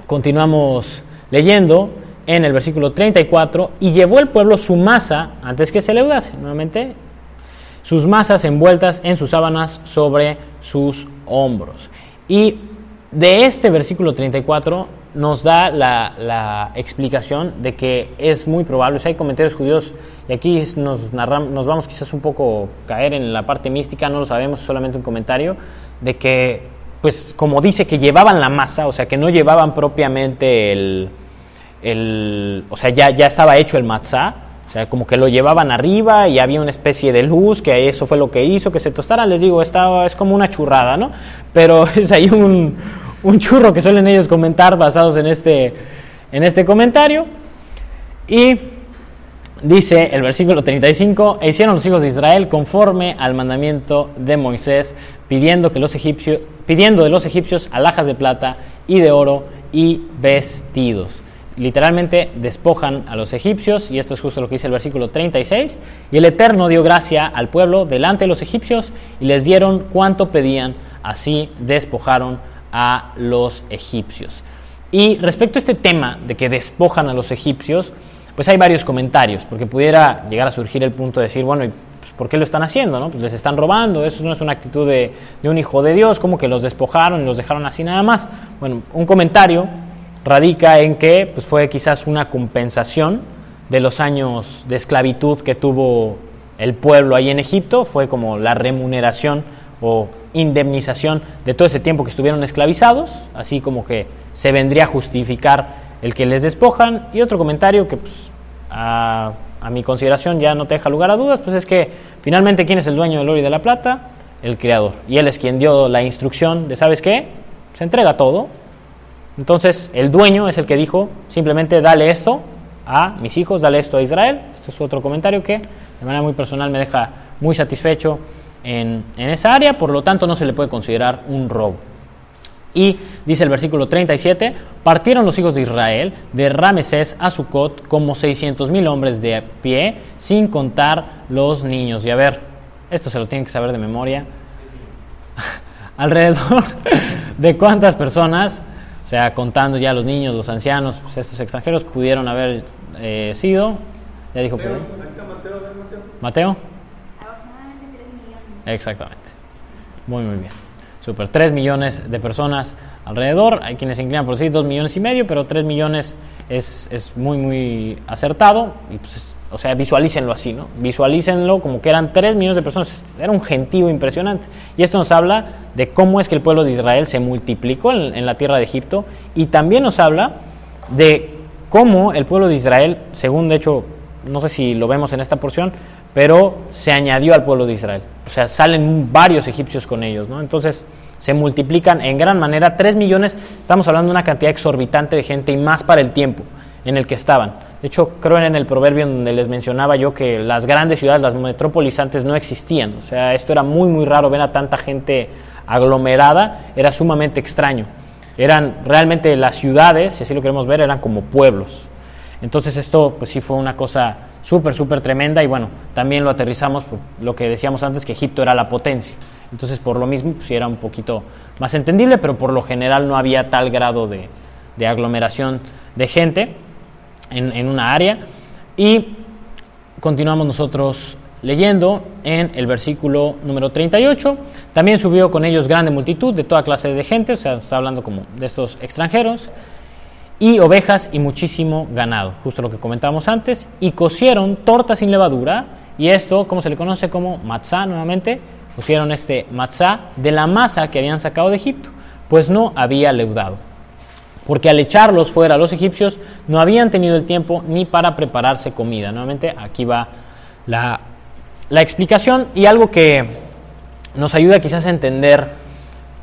continuamos leyendo en el versículo 34, y llevó el pueblo su masa antes que se leudase, nuevamente, sus masas envueltas en sus sábanas sobre sus hombros. Y de este versículo 34 nos da la, la explicación de que es muy probable, o sea, hay comentarios judíos, y aquí nos, nos vamos quizás un poco caer en la parte mística, no lo sabemos, solamente un comentario, de que, pues como dice que llevaban la masa, o sea, que no llevaban propiamente el, el, o sea, ya, ya estaba hecho el matzá, o sea, como que lo llevaban arriba y había una especie de luz, que eso fue lo que hizo que se tostara. Les digo, estaba, es como una churrada, ¿no? Pero es ahí un, un churro que suelen ellos comentar basados en este, en este comentario. Y dice el versículo 35, e hicieron los hijos de Israel conforme al mandamiento de Moisés, pidiendo, que los egipcios, pidiendo de los egipcios alhajas de plata y de oro y vestidos literalmente despojan a los egipcios, y esto es justo lo que dice el versículo 36, y el Eterno dio gracia al pueblo delante de los egipcios y les dieron cuanto pedían, así despojaron a los egipcios. Y respecto a este tema de que despojan a los egipcios, pues hay varios comentarios, porque pudiera llegar a surgir el punto de decir, bueno, ¿y pues, ¿por qué lo están haciendo? No? Pues les están robando, eso no es una actitud de, de un hijo de Dios, como que los despojaron y los dejaron así nada más. Bueno, un comentario radica en que pues, fue quizás una compensación de los años de esclavitud que tuvo el pueblo ahí en Egipto, fue como la remuneración o indemnización de todo ese tiempo que estuvieron esclavizados, así como que se vendría a justificar el que les despojan. Y otro comentario que pues, a, a mi consideración ya no te deja lugar a dudas, pues es que finalmente quién es el dueño del oro y de la plata, el creador. Y él es quien dio la instrucción de, ¿sabes qué? Se entrega todo, entonces el dueño es el que dijo, simplemente dale esto a mis hijos, dale esto a Israel. Este es otro comentario que de manera muy personal me deja muy satisfecho en, en esa área, por lo tanto no se le puede considerar un robo. Y dice el versículo 37, partieron los hijos de Israel de Ramesés a Sucot como 600 mil hombres de pie, sin contar los niños. Y a ver, esto se lo tienen que saber de memoria. Alrededor de cuántas personas o sea, contando ya los niños, los ancianos, pues estos extranjeros pudieron haber eh, sido, ya dijo ahí. Mateo. Aproximadamente 3 millones. Exactamente. Muy, muy bien. Super. 3 millones de personas alrededor. Hay quienes se inclinan por decir 2 millones y medio, pero 3 millones es, es muy, muy acertado. Y pues, es- o sea, visualícenlo así, ¿no? Visualícenlo como que eran 3 millones de personas. Era un gentío impresionante. Y esto nos habla de cómo es que el pueblo de Israel se multiplicó en la tierra de Egipto. Y también nos habla de cómo el pueblo de Israel, según de hecho, no sé si lo vemos en esta porción, pero se añadió al pueblo de Israel. O sea, salen varios egipcios con ellos, ¿no? Entonces se multiplican en gran manera. 3 millones, estamos hablando de una cantidad exorbitante de gente y más para el tiempo en el que estaban. De hecho, creo en el proverbio donde les mencionaba yo que las grandes ciudades, las metrópolis antes no existían. O sea, esto era muy, muy raro ver a tanta gente aglomerada, era sumamente extraño. Eran realmente las ciudades, si así lo queremos ver, eran como pueblos. Entonces esto pues sí fue una cosa súper, súper tremenda y bueno, también lo aterrizamos por lo que decíamos antes, que Egipto era la potencia. Entonces por lo mismo pues era un poquito más entendible, pero por lo general no había tal grado de, de aglomeración de gente en, en una área. Y continuamos nosotros leyendo en el versículo número 38. También subió con ellos grande multitud de toda clase de gente, o sea, está hablando como de estos extranjeros, y ovejas y muchísimo ganado, justo lo que comentábamos antes, y cocieron torta sin levadura, y esto, como se le conoce como matzá nuevamente, pusieron este matzá de la masa que habían sacado de Egipto, pues no había leudado. porque al echarlos fuera los egipcios no habían tenido el tiempo ni para prepararse comida. Nuevamente aquí va la, la explicación. Y algo que nos ayuda quizás a entender,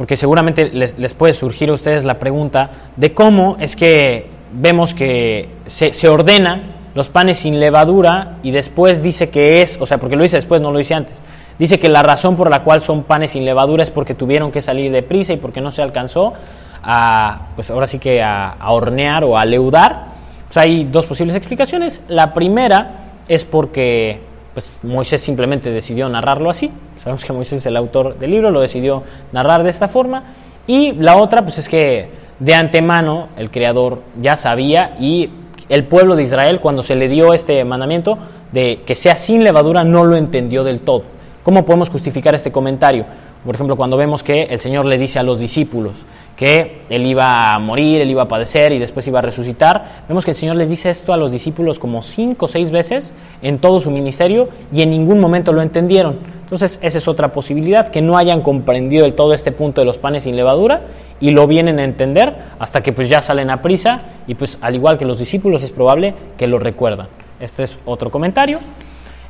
porque seguramente les, puede surgir a ustedes la pregunta de cómo es que vemos que se, se ordena los panes sin levadura y después dice que es, o sea, porque lo dice después, no lo dice antes, dice que la razón por la cual son panes sin levadura es porque tuvieron que salir deprisa y porque no se alcanzó a, pues ahora sí que a, a hornear o a leudar. Pues hay dos posibles explicaciones. La primera es porque pues, Moisés simplemente decidió narrarlo así. Sabemos que Moisés es el autor del libro, lo decidió narrar de esta forma. Y la otra, pues es que de antemano el Creador ya sabía y el pueblo de Israel, cuando se le dio este mandamiento de que sea sin levadura, no lo entendió del todo. ¿Cómo podemos justificar este comentario? Por ejemplo, cuando vemos que el Señor le dice a los discípulos que Él iba a morir, Él iba a padecer y después iba a resucitar, vemos que el Señor les dice esto a los discípulos como cinco o seis veces en todo su ministerio y en ningún momento lo entendieron. Entonces, esa es otra posibilidad, que no hayan comprendido del todo este punto de los panes sin levadura y lo vienen a entender hasta que pues ya salen a prisa y pues al igual que los discípulos es probable que lo recuerdan. Este es otro comentario.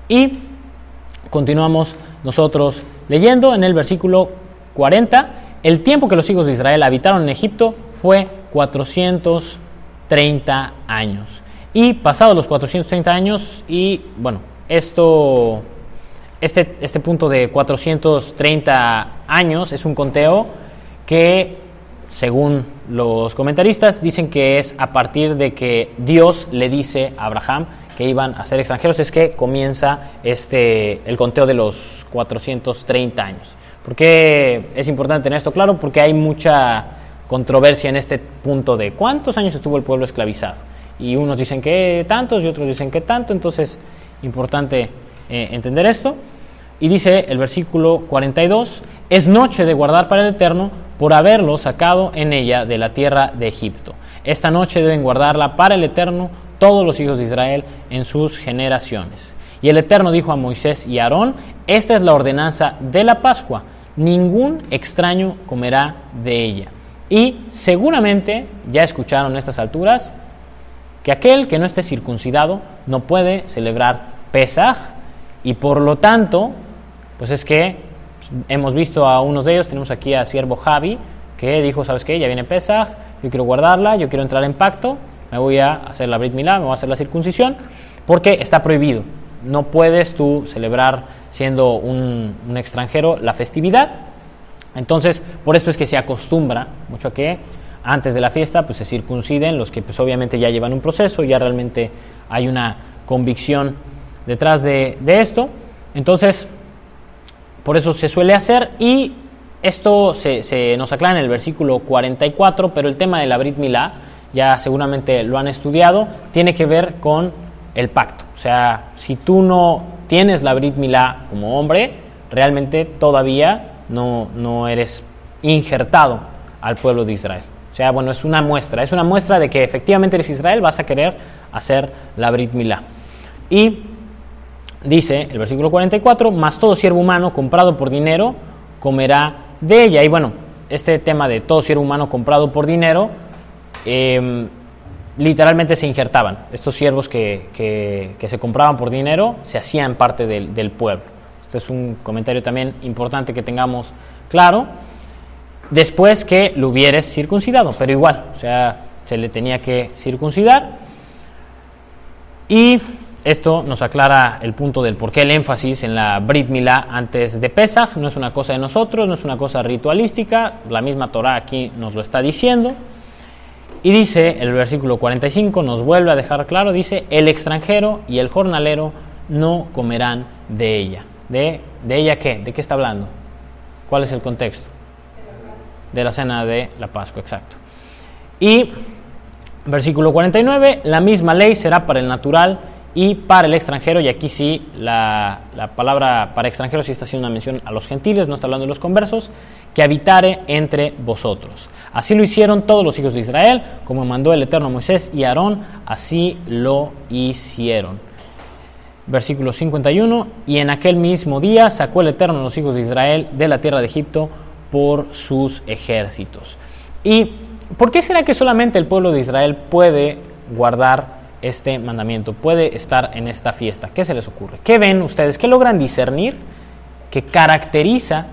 Y continuamos nosotros leyendo en el versículo 40. El tiempo que los hijos de Israel habitaron en Egipto fue 430 años. Y pasados los 430 años, y bueno, esto, este, este punto de 430 años es un conteo que, según los comentaristas, dicen que es a partir de que Dios le dice a Abraham que iban a ser extranjeros, es que comienza este, el conteo de los 430 años. ¿Por qué es importante tener esto claro? Porque hay mucha controversia en este punto de cuántos años estuvo el pueblo esclavizado. Y unos dicen que tantos y otros dicen que tanto, entonces importante eh, entender esto. Y dice el versículo 42, es noche de guardar para el Eterno por haberlo sacado en ella de la tierra de Egipto. Esta noche deben guardarla para el Eterno todos los hijos de Israel en sus generaciones. Y el Eterno dijo a Moisés y a Aarón, esta es la ordenanza de la Pascua, ningún extraño comerá de ella. Y seguramente ya escucharon a estas alturas que aquel que no esté circuncidado no puede celebrar Pesaj y por lo tanto, pues es que hemos visto a unos de ellos, tenemos aquí a siervo Javi, que dijo, ¿sabes qué? Ya viene Pesaj, yo quiero guardarla, yo quiero entrar en pacto, me voy a hacer la Brit Milá, me voy a hacer la circuncisión, porque está prohibido. No puedes tú celebrar siendo un, extranjero la festividad. Entonces, por esto es que se acostumbra mucho a que antes de la fiesta pues se circunciden los que pues obviamente ya llevan un proceso, ya realmente hay una convicción detrás de, de esto. Entonces, por eso se suele hacer y esto se, se, nos aclara en el versículo 44, pero el tema de la Brit Milá, ya seguramente lo han estudiado, tiene que ver con el pacto. Sea, si tú no tienes la Brit Milá como hombre, realmente todavía no, no eres injertado al pueblo de Israel. O sea, bueno, es una muestra, es una muestra de que efectivamente eres Israel, vas a querer hacer la Brit Milá. Y dice el versículo 44, más todo siervo humano comprado por dinero comerá de ella. Y bueno, este tema de todo siervo humano comprado por dinero, eh, literalmente se injertaban. Estos siervos que, que, se compraban por dinero se hacían parte del, del pueblo. Este es un comentario también importante que tengamos claro después que lo hubieres circuncidado, pero igual, o sea, se le tenía que circuncidar. Y esto nos aclara el punto del por qué el énfasis en la Brit Milá antes de Pesach, no es una cosa de nosotros, no es una cosa ritualística, la misma Torah aquí nos lo está diciendo. Y dice el versículo 45, nos vuelve a dejar claro, dice, el extranjero y el jornalero no comerán de ella. ¿De, de ella qué? ¿De qué está hablando? ¿Cuál es el contexto? de la cena de la Pascua, exacto. Y versículo 49, la misma ley será para el natural y para el extranjero, y aquí sí la, la, palabra para extranjero sí está haciendo una mención a los gentiles, no está hablando de los conversos, que habitare entre vosotros. Así lo hicieron todos los hijos de Israel, como mandó el Eterno Moisés y Aarón, así lo hicieron. Versículo 51, y en aquel mismo día sacó el Eterno a los hijos de Israel de la tierra de Egipto por sus ejércitos. Y ¿Por qué será que solamente el pueblo de Israel puede guardar este mandamiento, puede estar en esta fiesta? ¿Qué se les ocurre? ¿Qué ven ustedes? ¿Qué logran discernir que caracteriza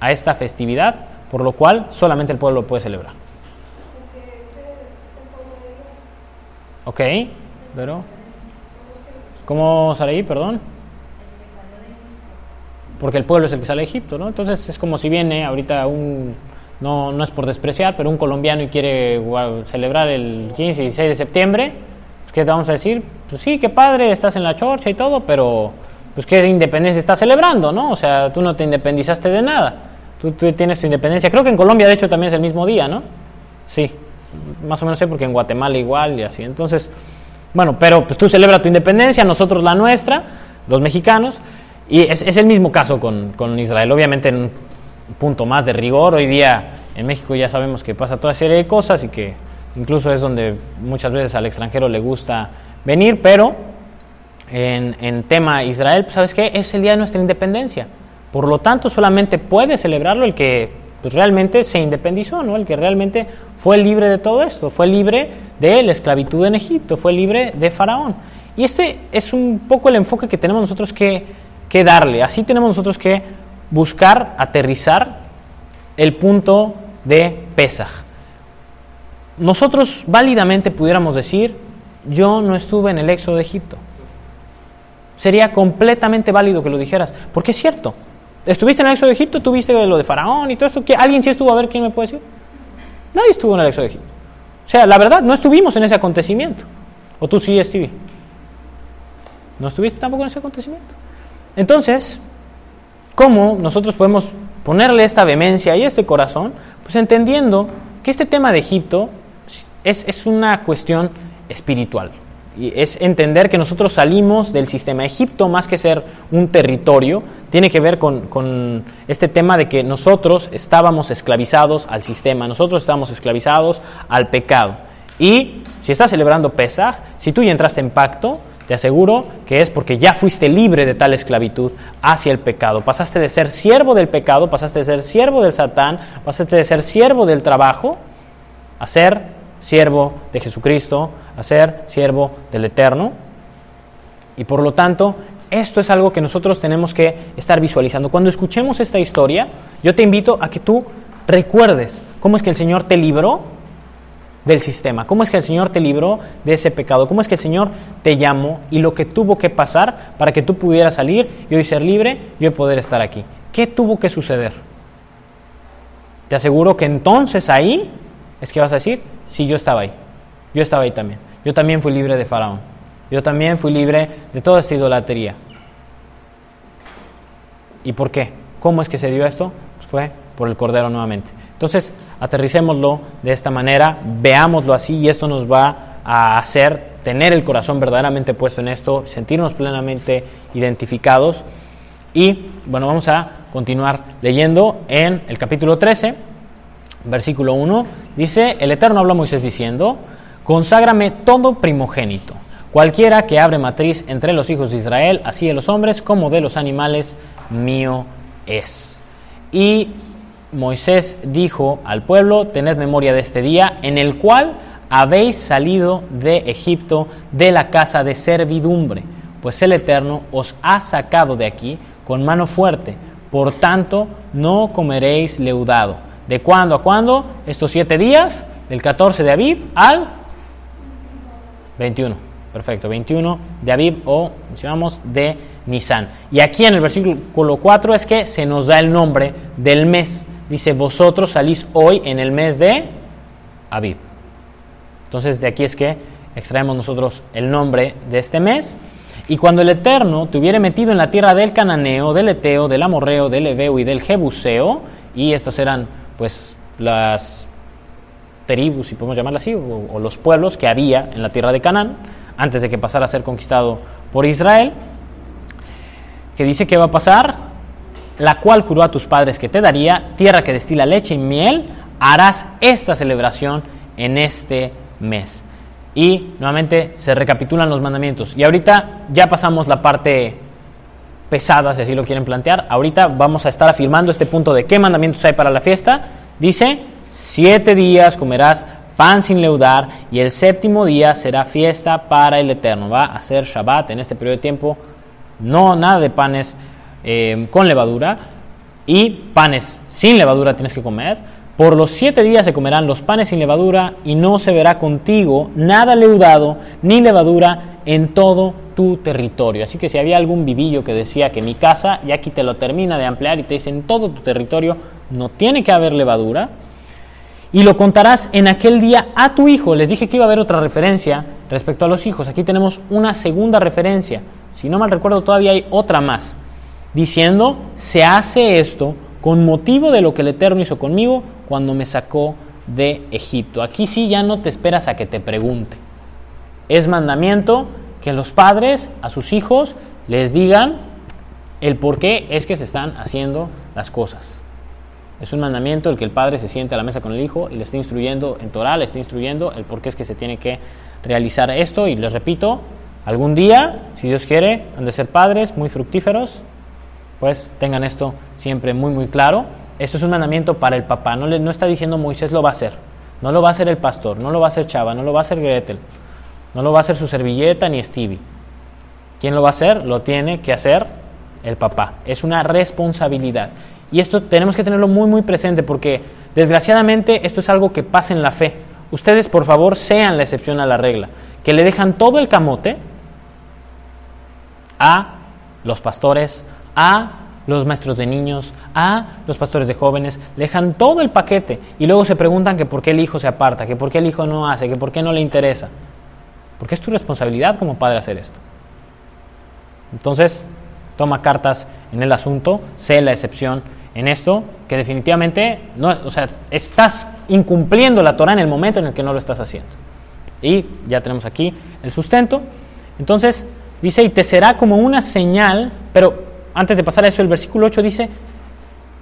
a esta festividad, por lo cual solamente el pueblo puede celebrar? Ok, pero... ¿Cómo sale ahí, perdón? Porque el pueblo es el que sale de Egipto, ¿no? Entonces es como si viene ahorita un, no, no es por despreciar, pero un colombiano y quiere celebrar el 15 y 16 de septiembre, ¿qué te vamos a decir? Pues sí, qué padre, estás en la chorcha y todo, pero pues qué independencia estás celebrando, ¿no? O sea, tú no te independizaste de nada, tú, tú tienes tu independencia. Creo que en Colombia, de hecho, también es el mismo día, ¿no? Sí, más o menos sé porque en Guatemala igual y así. Entonces, bueno, pero pues tú celebras tu independencia, nosotros la nuestra, los mexicanos, y es, es el mismo caso con, con Israel. Obviamente en un punto más de rigor, hoy día en México ya sabemos que pasa toda serie de cosas y que incluso es donde muchas veces al extranjero le gusta venir, pero en, en tema Israel, pues, ¿sabes qué? Es el día de nuestra independencia. Por lo tanto, solamente puede celebrarlo el que pues, realmente se independizó, ¿no? El que realmente fue libre de todo esto, fue libre de la esclavitud en Egipto, fue libre de Faraón. Y este es un poco el enfoque que tenemos nosotros que, que darle. Así tenemos nosotros que buscar aterrizar el punto de Pesaj. Nosotros válidamente pudiéramos decir, yo no estuve en el éxodo de Egipto. Sería completamente válido que lo dijeras, porque es cierto. Estuviste en el éxodo de Egipto, tuviste lo de Faraón y todo esto. ¿Qué? ¿Alguien sí estuvo? A ver, ¿quién me puede decir? Nadie estuvo en el éxodo de Egipto. O sea, la verdad, no estuvimos en ese acontecimiento. ¿O tú sí, Stevie? ¿No estuviste tampoco en ese acontecimiento? Entonces, ¿cómo nosotros podemos ponerle esta vehemencia y este corazón? Pues entendiendo que este tema de Egipto es, es una cuestión espiritual. Y es entender que nosotros salimos del sistema. Egipto, más que ser un territorio, tiene que ver con, con, este tema de que nosotros estábamos esclavizados al sistema, nosotros estábamos esclavizados al pecado. Y si estás celebrando Pesaj, si tú ya entraste en pacto, te aseguro que es porque ya fuiste libre de tal esclavitud hacia el pecado. Pasaste de ser siervo del pecado, pasaste de ser siervo del Satán, pasaste de ser siervo del trabajo a ser siervo de Jesucristo, a ser siervo del Eterno. Y por lo tanto, esto es algo que nosotros tenemos que estar visualizando. Cuando escuchemos esta historia, yo te invito a que tú recuerdes cómo es que el Señor te libró del sistema, cómo es que el Señor te libró de ese pecado, cómo es que el Señor te llamó y lo que tuvo que pasar para que tú pudieras salir y hoy ser libre y hoy poder estar aquí. ¿Qué tuvo que suceder? Te aseguro que entonces ahí es que vas a decir, sí, yo estaba ahí, yo estaba ahí también, yo también fui libre de Faraón, yo también fui libre de toda esta idolatría. ¿Y por qué? ¿Cómo es que se dio esto? Pues fue por el Cordero nuevamente. Entonces, aterricémoslo de esta manera, veámoslo así y esto nos va a hacer tener el corazón verdaderamente puesto en esto, sentirnos plenamente identificados. Y bueno, vamos a continuar leyendo en el capítulo 13, versículo 1. Dice, el Eterno habla a Moisés diciendo, conságrame todo primogénito, cualquiera que abre matriz entre los hijos de Israel, así de los hombres como de los animales, mío es. Y Moisés dijo al pueblo, tened memoria de este día en el cual habéis salido de Egipto de la casa de servidumbre, pues el Eterno os ha sacado de aquí con mano fuerte, por tanto no comeréis leudado. ¿De cuándo a cuándo? Estos siete días, del 14 de Abib al 21. Perfecto, 21 de Abib o mencionamos de Nisan. Y aquí en el versículo 4 es que se nos da el nombre del mes. Dice, vosotros salís hoy en el mes de Abib. Entonces de aquí es que extraemos nosotros el nombre de este mes. Y cuando el Eterno te hubiere metido en la tierra del Cananeo, del Eteo, del Amorreo, del Ebeo y del Jebuseo, y estos eran pues las tribus, si podemos llamarlas así, o, o los pueblos que había en la tierra de Canaán, antes de que pasara a ser conquistado por Israel, que dice que va a pasar, la cual juró a tus padres que te daría, tierra que destila leche y miel, harás esta celebración en este mes. Y nuevamente se recapitulan los mandamientos. Y ahorita ya pasamos la parte pesada, si así lo quieren plantear. Ahorita vamos a estar afirmando este punto de qué mandamientos hay para la fiesta. Dice, siete días comerás pan sin leudar, y el séptimo día será fiesta para el Eterno. Va a ser Shabbat en este periodo de tiempo, no nada de panes eh, con levadura, y panes sin levadura tienes que comer. Por los siete días se comerán los panes sin levadura, y no se verá contigo nada leudado ni levadura en todo tu territorio. Así que si había algún vivillo que decía que mi casa, y aquí te lo termina de ampliar y te dice en todo tu territorio no tiene que haber levadura, y lo contarás en aquel día a tu hijo. Les dije que iba a haber otra referencia respecto a los hijos. Aquí tenemos una segunda referencia. Si no mal recuerdo, todavía hay otra más. Diciendo, se hace esto con motivo de lo que el Eterno hizo conmigo cuando me sacó de Egipto. Aquí sí ya no te esperas a que te pregunte. Es mandamiento que los padres a sus hijos les digan el por qué es que se están haciendo las cosas. Es un mandamiento el que el padre se siente a la mesa con el hijo y le está instruyendo en Torah, le está instruyendo el por qué es que se tiene que realizar esto. Y les repito, algún día, si Dios quiere, han de ser padres muy fructíferos, pues tengan esto siempre muy, muy claro. Esto es un mandamiento para el papá. No, le, no está diciendo Moisés lo va a hacer. No lo va a hacer el pastor, no lo va a hacer Chava, no lo va a hacer Gretel, no lo va a hacer su servilleta ni Stevie. ¿Quién lo va a hacer? Lo tiene que hacer el papá. Es una responsabilidad. Y esto tenemos que tenerlo muy, muy presente porque desgraciadamente esto es algo que pasa en la fe. Ustedes, por favor, sean la excepción a la regla. Que le dejan todo el camote a los pastores, a los maestros de niños, a los pastores de jóvenes, dejan todo el paquete y luego se preguntan que por qué el hijo se aparta, que por qué el hijo no hace, que por qué no le interesa. Porque es tu responsabilidad como padre hacer esto. Entonces, toma cartas en el asunto, sé la excepción en esto, que definitivamente no, o sea, estás incumpliendo la Torah en el momento en el que no lo estás haciendo. Y ya tenemos aquí el sustento. Entonces, dice, y te será como una señal, pero antes de pasar a eso, el versículo 8 dice,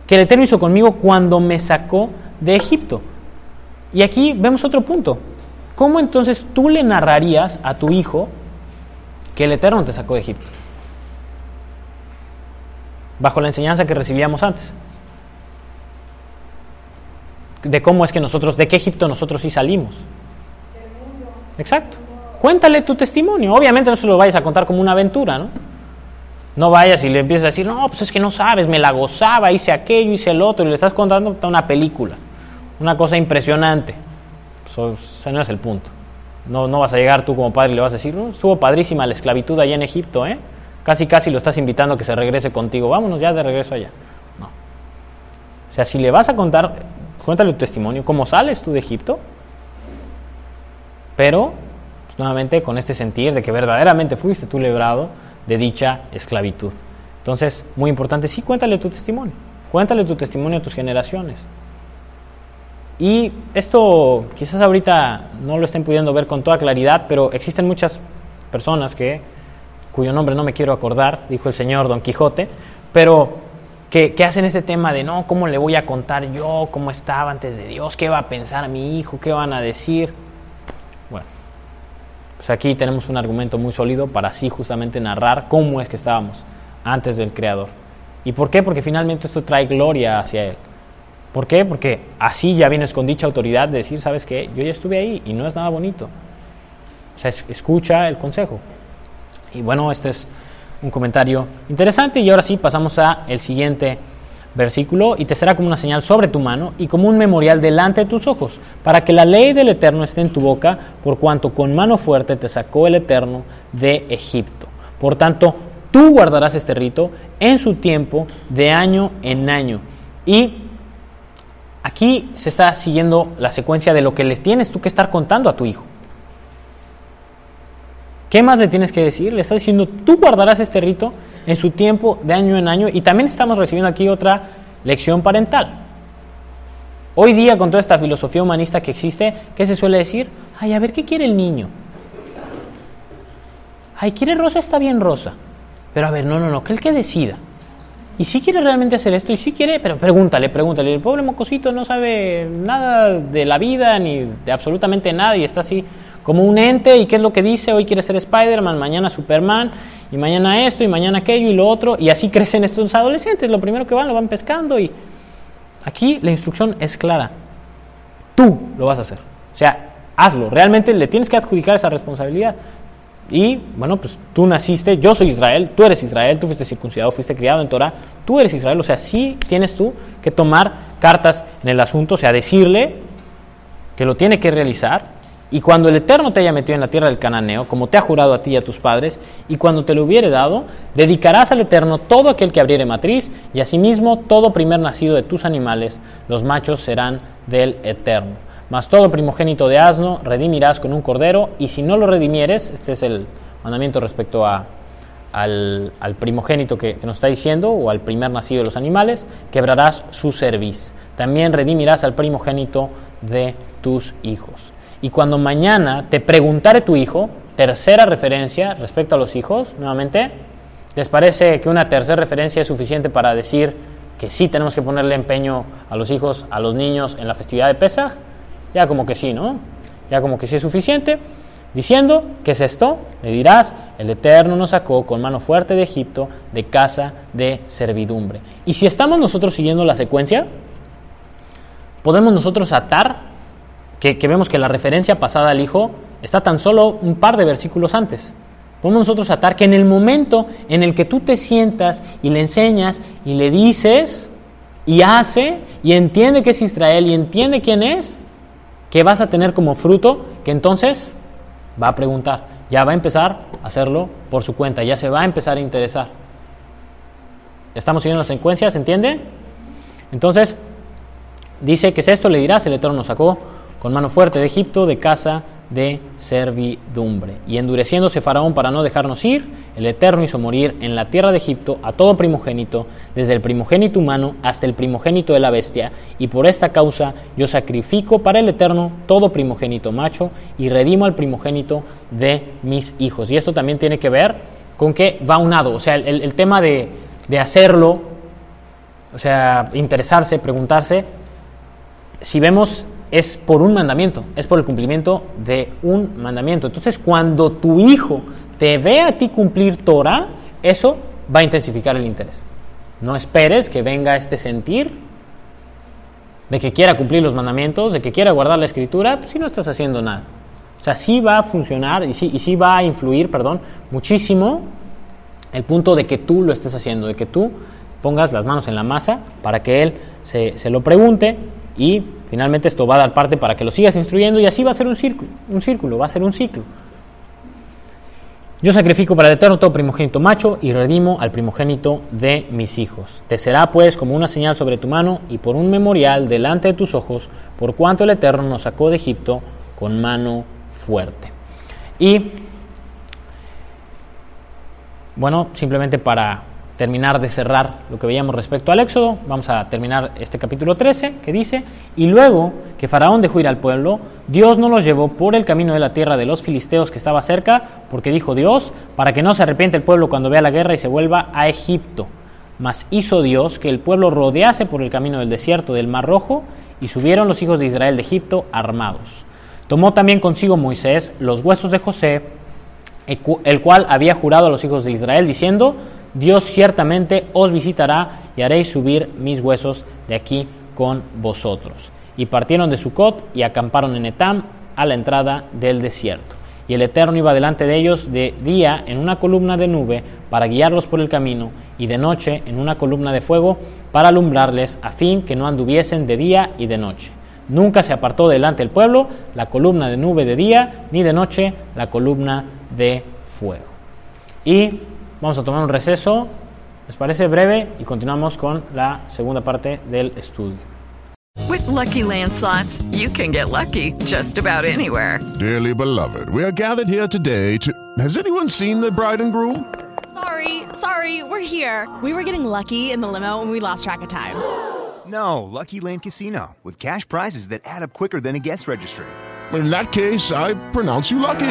que el Eterno hizo conmigo cuando me sacó de Egipto. Y aquí vemos otro punto. ¿Cómo entonces tú le narrarías a tu hijo que el Eterno te sacó de Egipto? bajo la enseñanza que recibíamos antes. De cómo es que nosotros, de qué Egipto nosotros sí salimos. Exacto. Cuéntale tu testimonio. Obviamente no se lo vayas a contar como una aventura, ¿no? No vayas y le empieces a decir, no, pues es que no sabes, me la gozaba, hice aquello, hice el otro, y le estás contando una película, una cosa impresionante. Eso, ese no es el punto. No, no vas a llegar tú como padre y le vas a decir, no, estuvo padrísima la esclavitud allá en Egipto, ¿eh? Casi, casi lo estás invitando a que se regrese contigo. Vámonos ya de regreso allá. No. O sea, si le vas a contar, cuéntale tu testimonio, cómo sales tú de Egipto, pero pues, nuevamente con este sentir de que verdaderamente fuiste tú librado de dicha esclavitud. Entonces, muy importante, sí, cuéntale tu testimonio. Cuéntale tu testimonio a tus generaciones. Y esto quizás ahorita no lo estén pudiendo ver con toda claridad, pero existen muchas personas que cuyo nombre no me quiero acordar, dijo el señor Don Quijote, pero que, hacen este tema de, no, ¿cómo le voy a contar yo cómo estaba antes de Dios? ¿Qué va a pensar mi hijo? ¿Qué van a decir? Pues aquí tenemos un argumento muy sólido para así justamente narrar cómo es que estábamos antes del Creador. ¿Y por qué? Porque finalmente esto trae gloria hacia Él. ¿Por qué? Porque así ya vienes con dicha autoridad de decir, ¿sabes qué? Yo ya estuve ahí y no es nada bonito. O sea, escucha el consejo. Y bueno, este es un comentario interesante y ahora sí pasamos a el siguiente versículo y te será como una señal sobre tu mano y como un memorial delante de tus ojos, para que la ley del Eterno esté en tu boca, por cuanto con mano fuerte te sacó el Eterno de Egipto. Por tanto, tú guardarás este rito en su tiempo de año en año. Y aquí se está siguiendo la secuencia de lo que le tienes tú que estar contando a tu hijo. ¿Qué más le tienes que decir? Le está diciendo, tú guardarás este rito en su tiempo de año en año y también estamos recibiendo aquí otra lección parental. Hoy día con toda esta filosofía humanista que existe, ¿qué se suele decir? Ay, a ver, ¿qué quiere el niño? Ay, ¿quiere rosa? Está bien rosa. Pero a ver, no, no, no, que él que decida. Y si quiere realmente hacer esto, y si quiere, pero pregúntale, pregúntale. El pobre mocosito no sabe nada de la vida, ni de absolutamente nada, y está así como un ente y qué es lo que dice, hoy quiere ser Spider-Man, mañana Superman, y mañana esto, y mañana aquello, y lo otro, y así crecen estos adolescentes, lo primero que van, lo van pescando, y aquí la instrucción es clara, tú lo vas a hacer. O sea, hazlo. Realmente le tienes que adjudicar esa responsabilidad. Y bueno, pues tú naciste, yo soy Israel, tú eres Israel, tú fuiste circuncidado, fuiste criado en Torah, tú eres Israel, o sea, sí tienes tú que tomar cartas en el asunto, o sea, decirle que lo tiene que realizar. Y cuando el Eterno te haya metido en la tierra del cananeo, como te ha jurado a ti y a tus padres, y cuando te lo hubiere dado, dedicarás al Eterno todo aquel que abriere matriz, y asimismo todo primer nacido de tus animales, los machos serán del Eterno. Mas todo primogénito de asno redimirás con un cordero, y si no lo redimieres, este es el mandamiento respecto a, al, primogénito que, que nos está diciendo, o al primer nacido de los animales, quebrarás su cerviz. También redimirás al primogénito de tus hijos. Y cuando mañana te preguntare tu hijo, tercera referencia respecto a los hijos, nuevamente, ¿les parece que una tercera referencia es suficiente para decir que sí tenemos que ponerle empeño a los hijos, a los niños en la festividad de Pesaj? Ya como que sí, ¿no? Ya como que sí es suficiente. Diciendo, ¿qué es esto? Le dirás, el Eterno nos sacó con mano fuerte de Egipto, de casa de servidumbre. Y si estamos nosotros siguiendo la secuencia, podemos nosotros atar que, vemos que la referencia pasada al Hijo está tan solo un par de versículos antes. Podemos nosotros atar que en el momento en el que tú te sientas y le enseñas y le dices y hace y entiende que es Israel y entiende quién es, que vas a tener como fruto que entonces va a preguntar, ya va a empezar a hacerlo por su cuenta, ya se va a empezar a interesar. ¿Estamos siguiendo la secuencia? ¿Se entiende? Entonces, dice que es esto, le dirás, el Eterno sacó con mano fuerte de Egipto, de casa de servidumbre. Y endureciéndose Faraón para no dejarnos ir, el Eterno hizo morir en la tierra de Egipto a todo primogénito, desde el primogénito humano hasta el primogénito de la bestia, y por esta causa yo sacrifico para el Eterno todo primogénito macho y redimo al primogénito de mis hijos. Y esto también tiene que ver con que va unado, o sea, el, el tema de, de hacerlo, o sea, interesarse, preguntarse, si vemos es por un mandamiento, es por el cumplimiento de un mandamiento. Entonces, cuando tu hijo te ve a ti cumplir Torah, eso va a intensificar el interés. No esperes que venga este sentir de que quiera cumplir los mandamientos, de que quiera guardar la escritura, pues, si no estás haciendo nada. O sea, sí va a funcionar y sí, y sí va a influir, perdón, muchísimo el punto de que tú lo estés haciendo, de que tú pongas las manos en la masa para que él se, se lo pregunte y finalmente esto va a dar parte para que lo sigas instruyendo y así va a ser un círculo, un círculo, va a ser un ciclo. Yo sacrifico para el Eterno todo primogénito macho y redimo al primogénito de mis hijos. Te será pues como una señal sobre tu mano y por un memorial delante de tus ojos, por cuanto el Eterno nos sacó de Egipto con mano fuerte. Y bueno, simplemente para terminar de cerrar lo que veíamos respecto al Éxodo, vamos a terminar este capítulo 13 que dice, y luego que Faraón dejó ir al pueblo, Dios no los llevó por el camino de la tierra de los filisteos que estaba cerca, porque dijo Dios, para que no se arrepiente el pueblo cuando vea la guerra y se vuelva a Egipto. Mas hizo Dios que el pueblo rodease por el camino del desierto del Mar Rojo, y subieron los hijos de Israel de Egipto armados. Tomó también consigo Moisés los huesos de José, el cual había jurado a los hijos de Israel, diciendo, Dios ciertamente os visitará y haréis subir mis huesos de aquí con vosotros. Y partieron de Sucot y acamparon en Etam a la entrada del desierto. Y el Eterno iba delante de ellos de día en una columna de nube para guiarlos por el camino, y de noche en una columna de fuego para alumbrarles, a fin que no anduviesen de día y de noche. Nunca se apartó delante del pueblo la columna de nube de día, ni de noche la columna de fuego. Y Vamos a tomar un receso, ¿les parece breve? Y continuamos con la segunda parte del estudio. With lucky landslots, you can get lucky just about anywhere. Dearly beloved, we are gathered here today to. Has anyone seen the bride and groom? Sorry, sorry, we're here. We were getting lucky in the limo and we lost track of time. No, Lucky Land Casino, with cash prizes that add up quicker than a guest registry. In that case, I pronounce you lucky.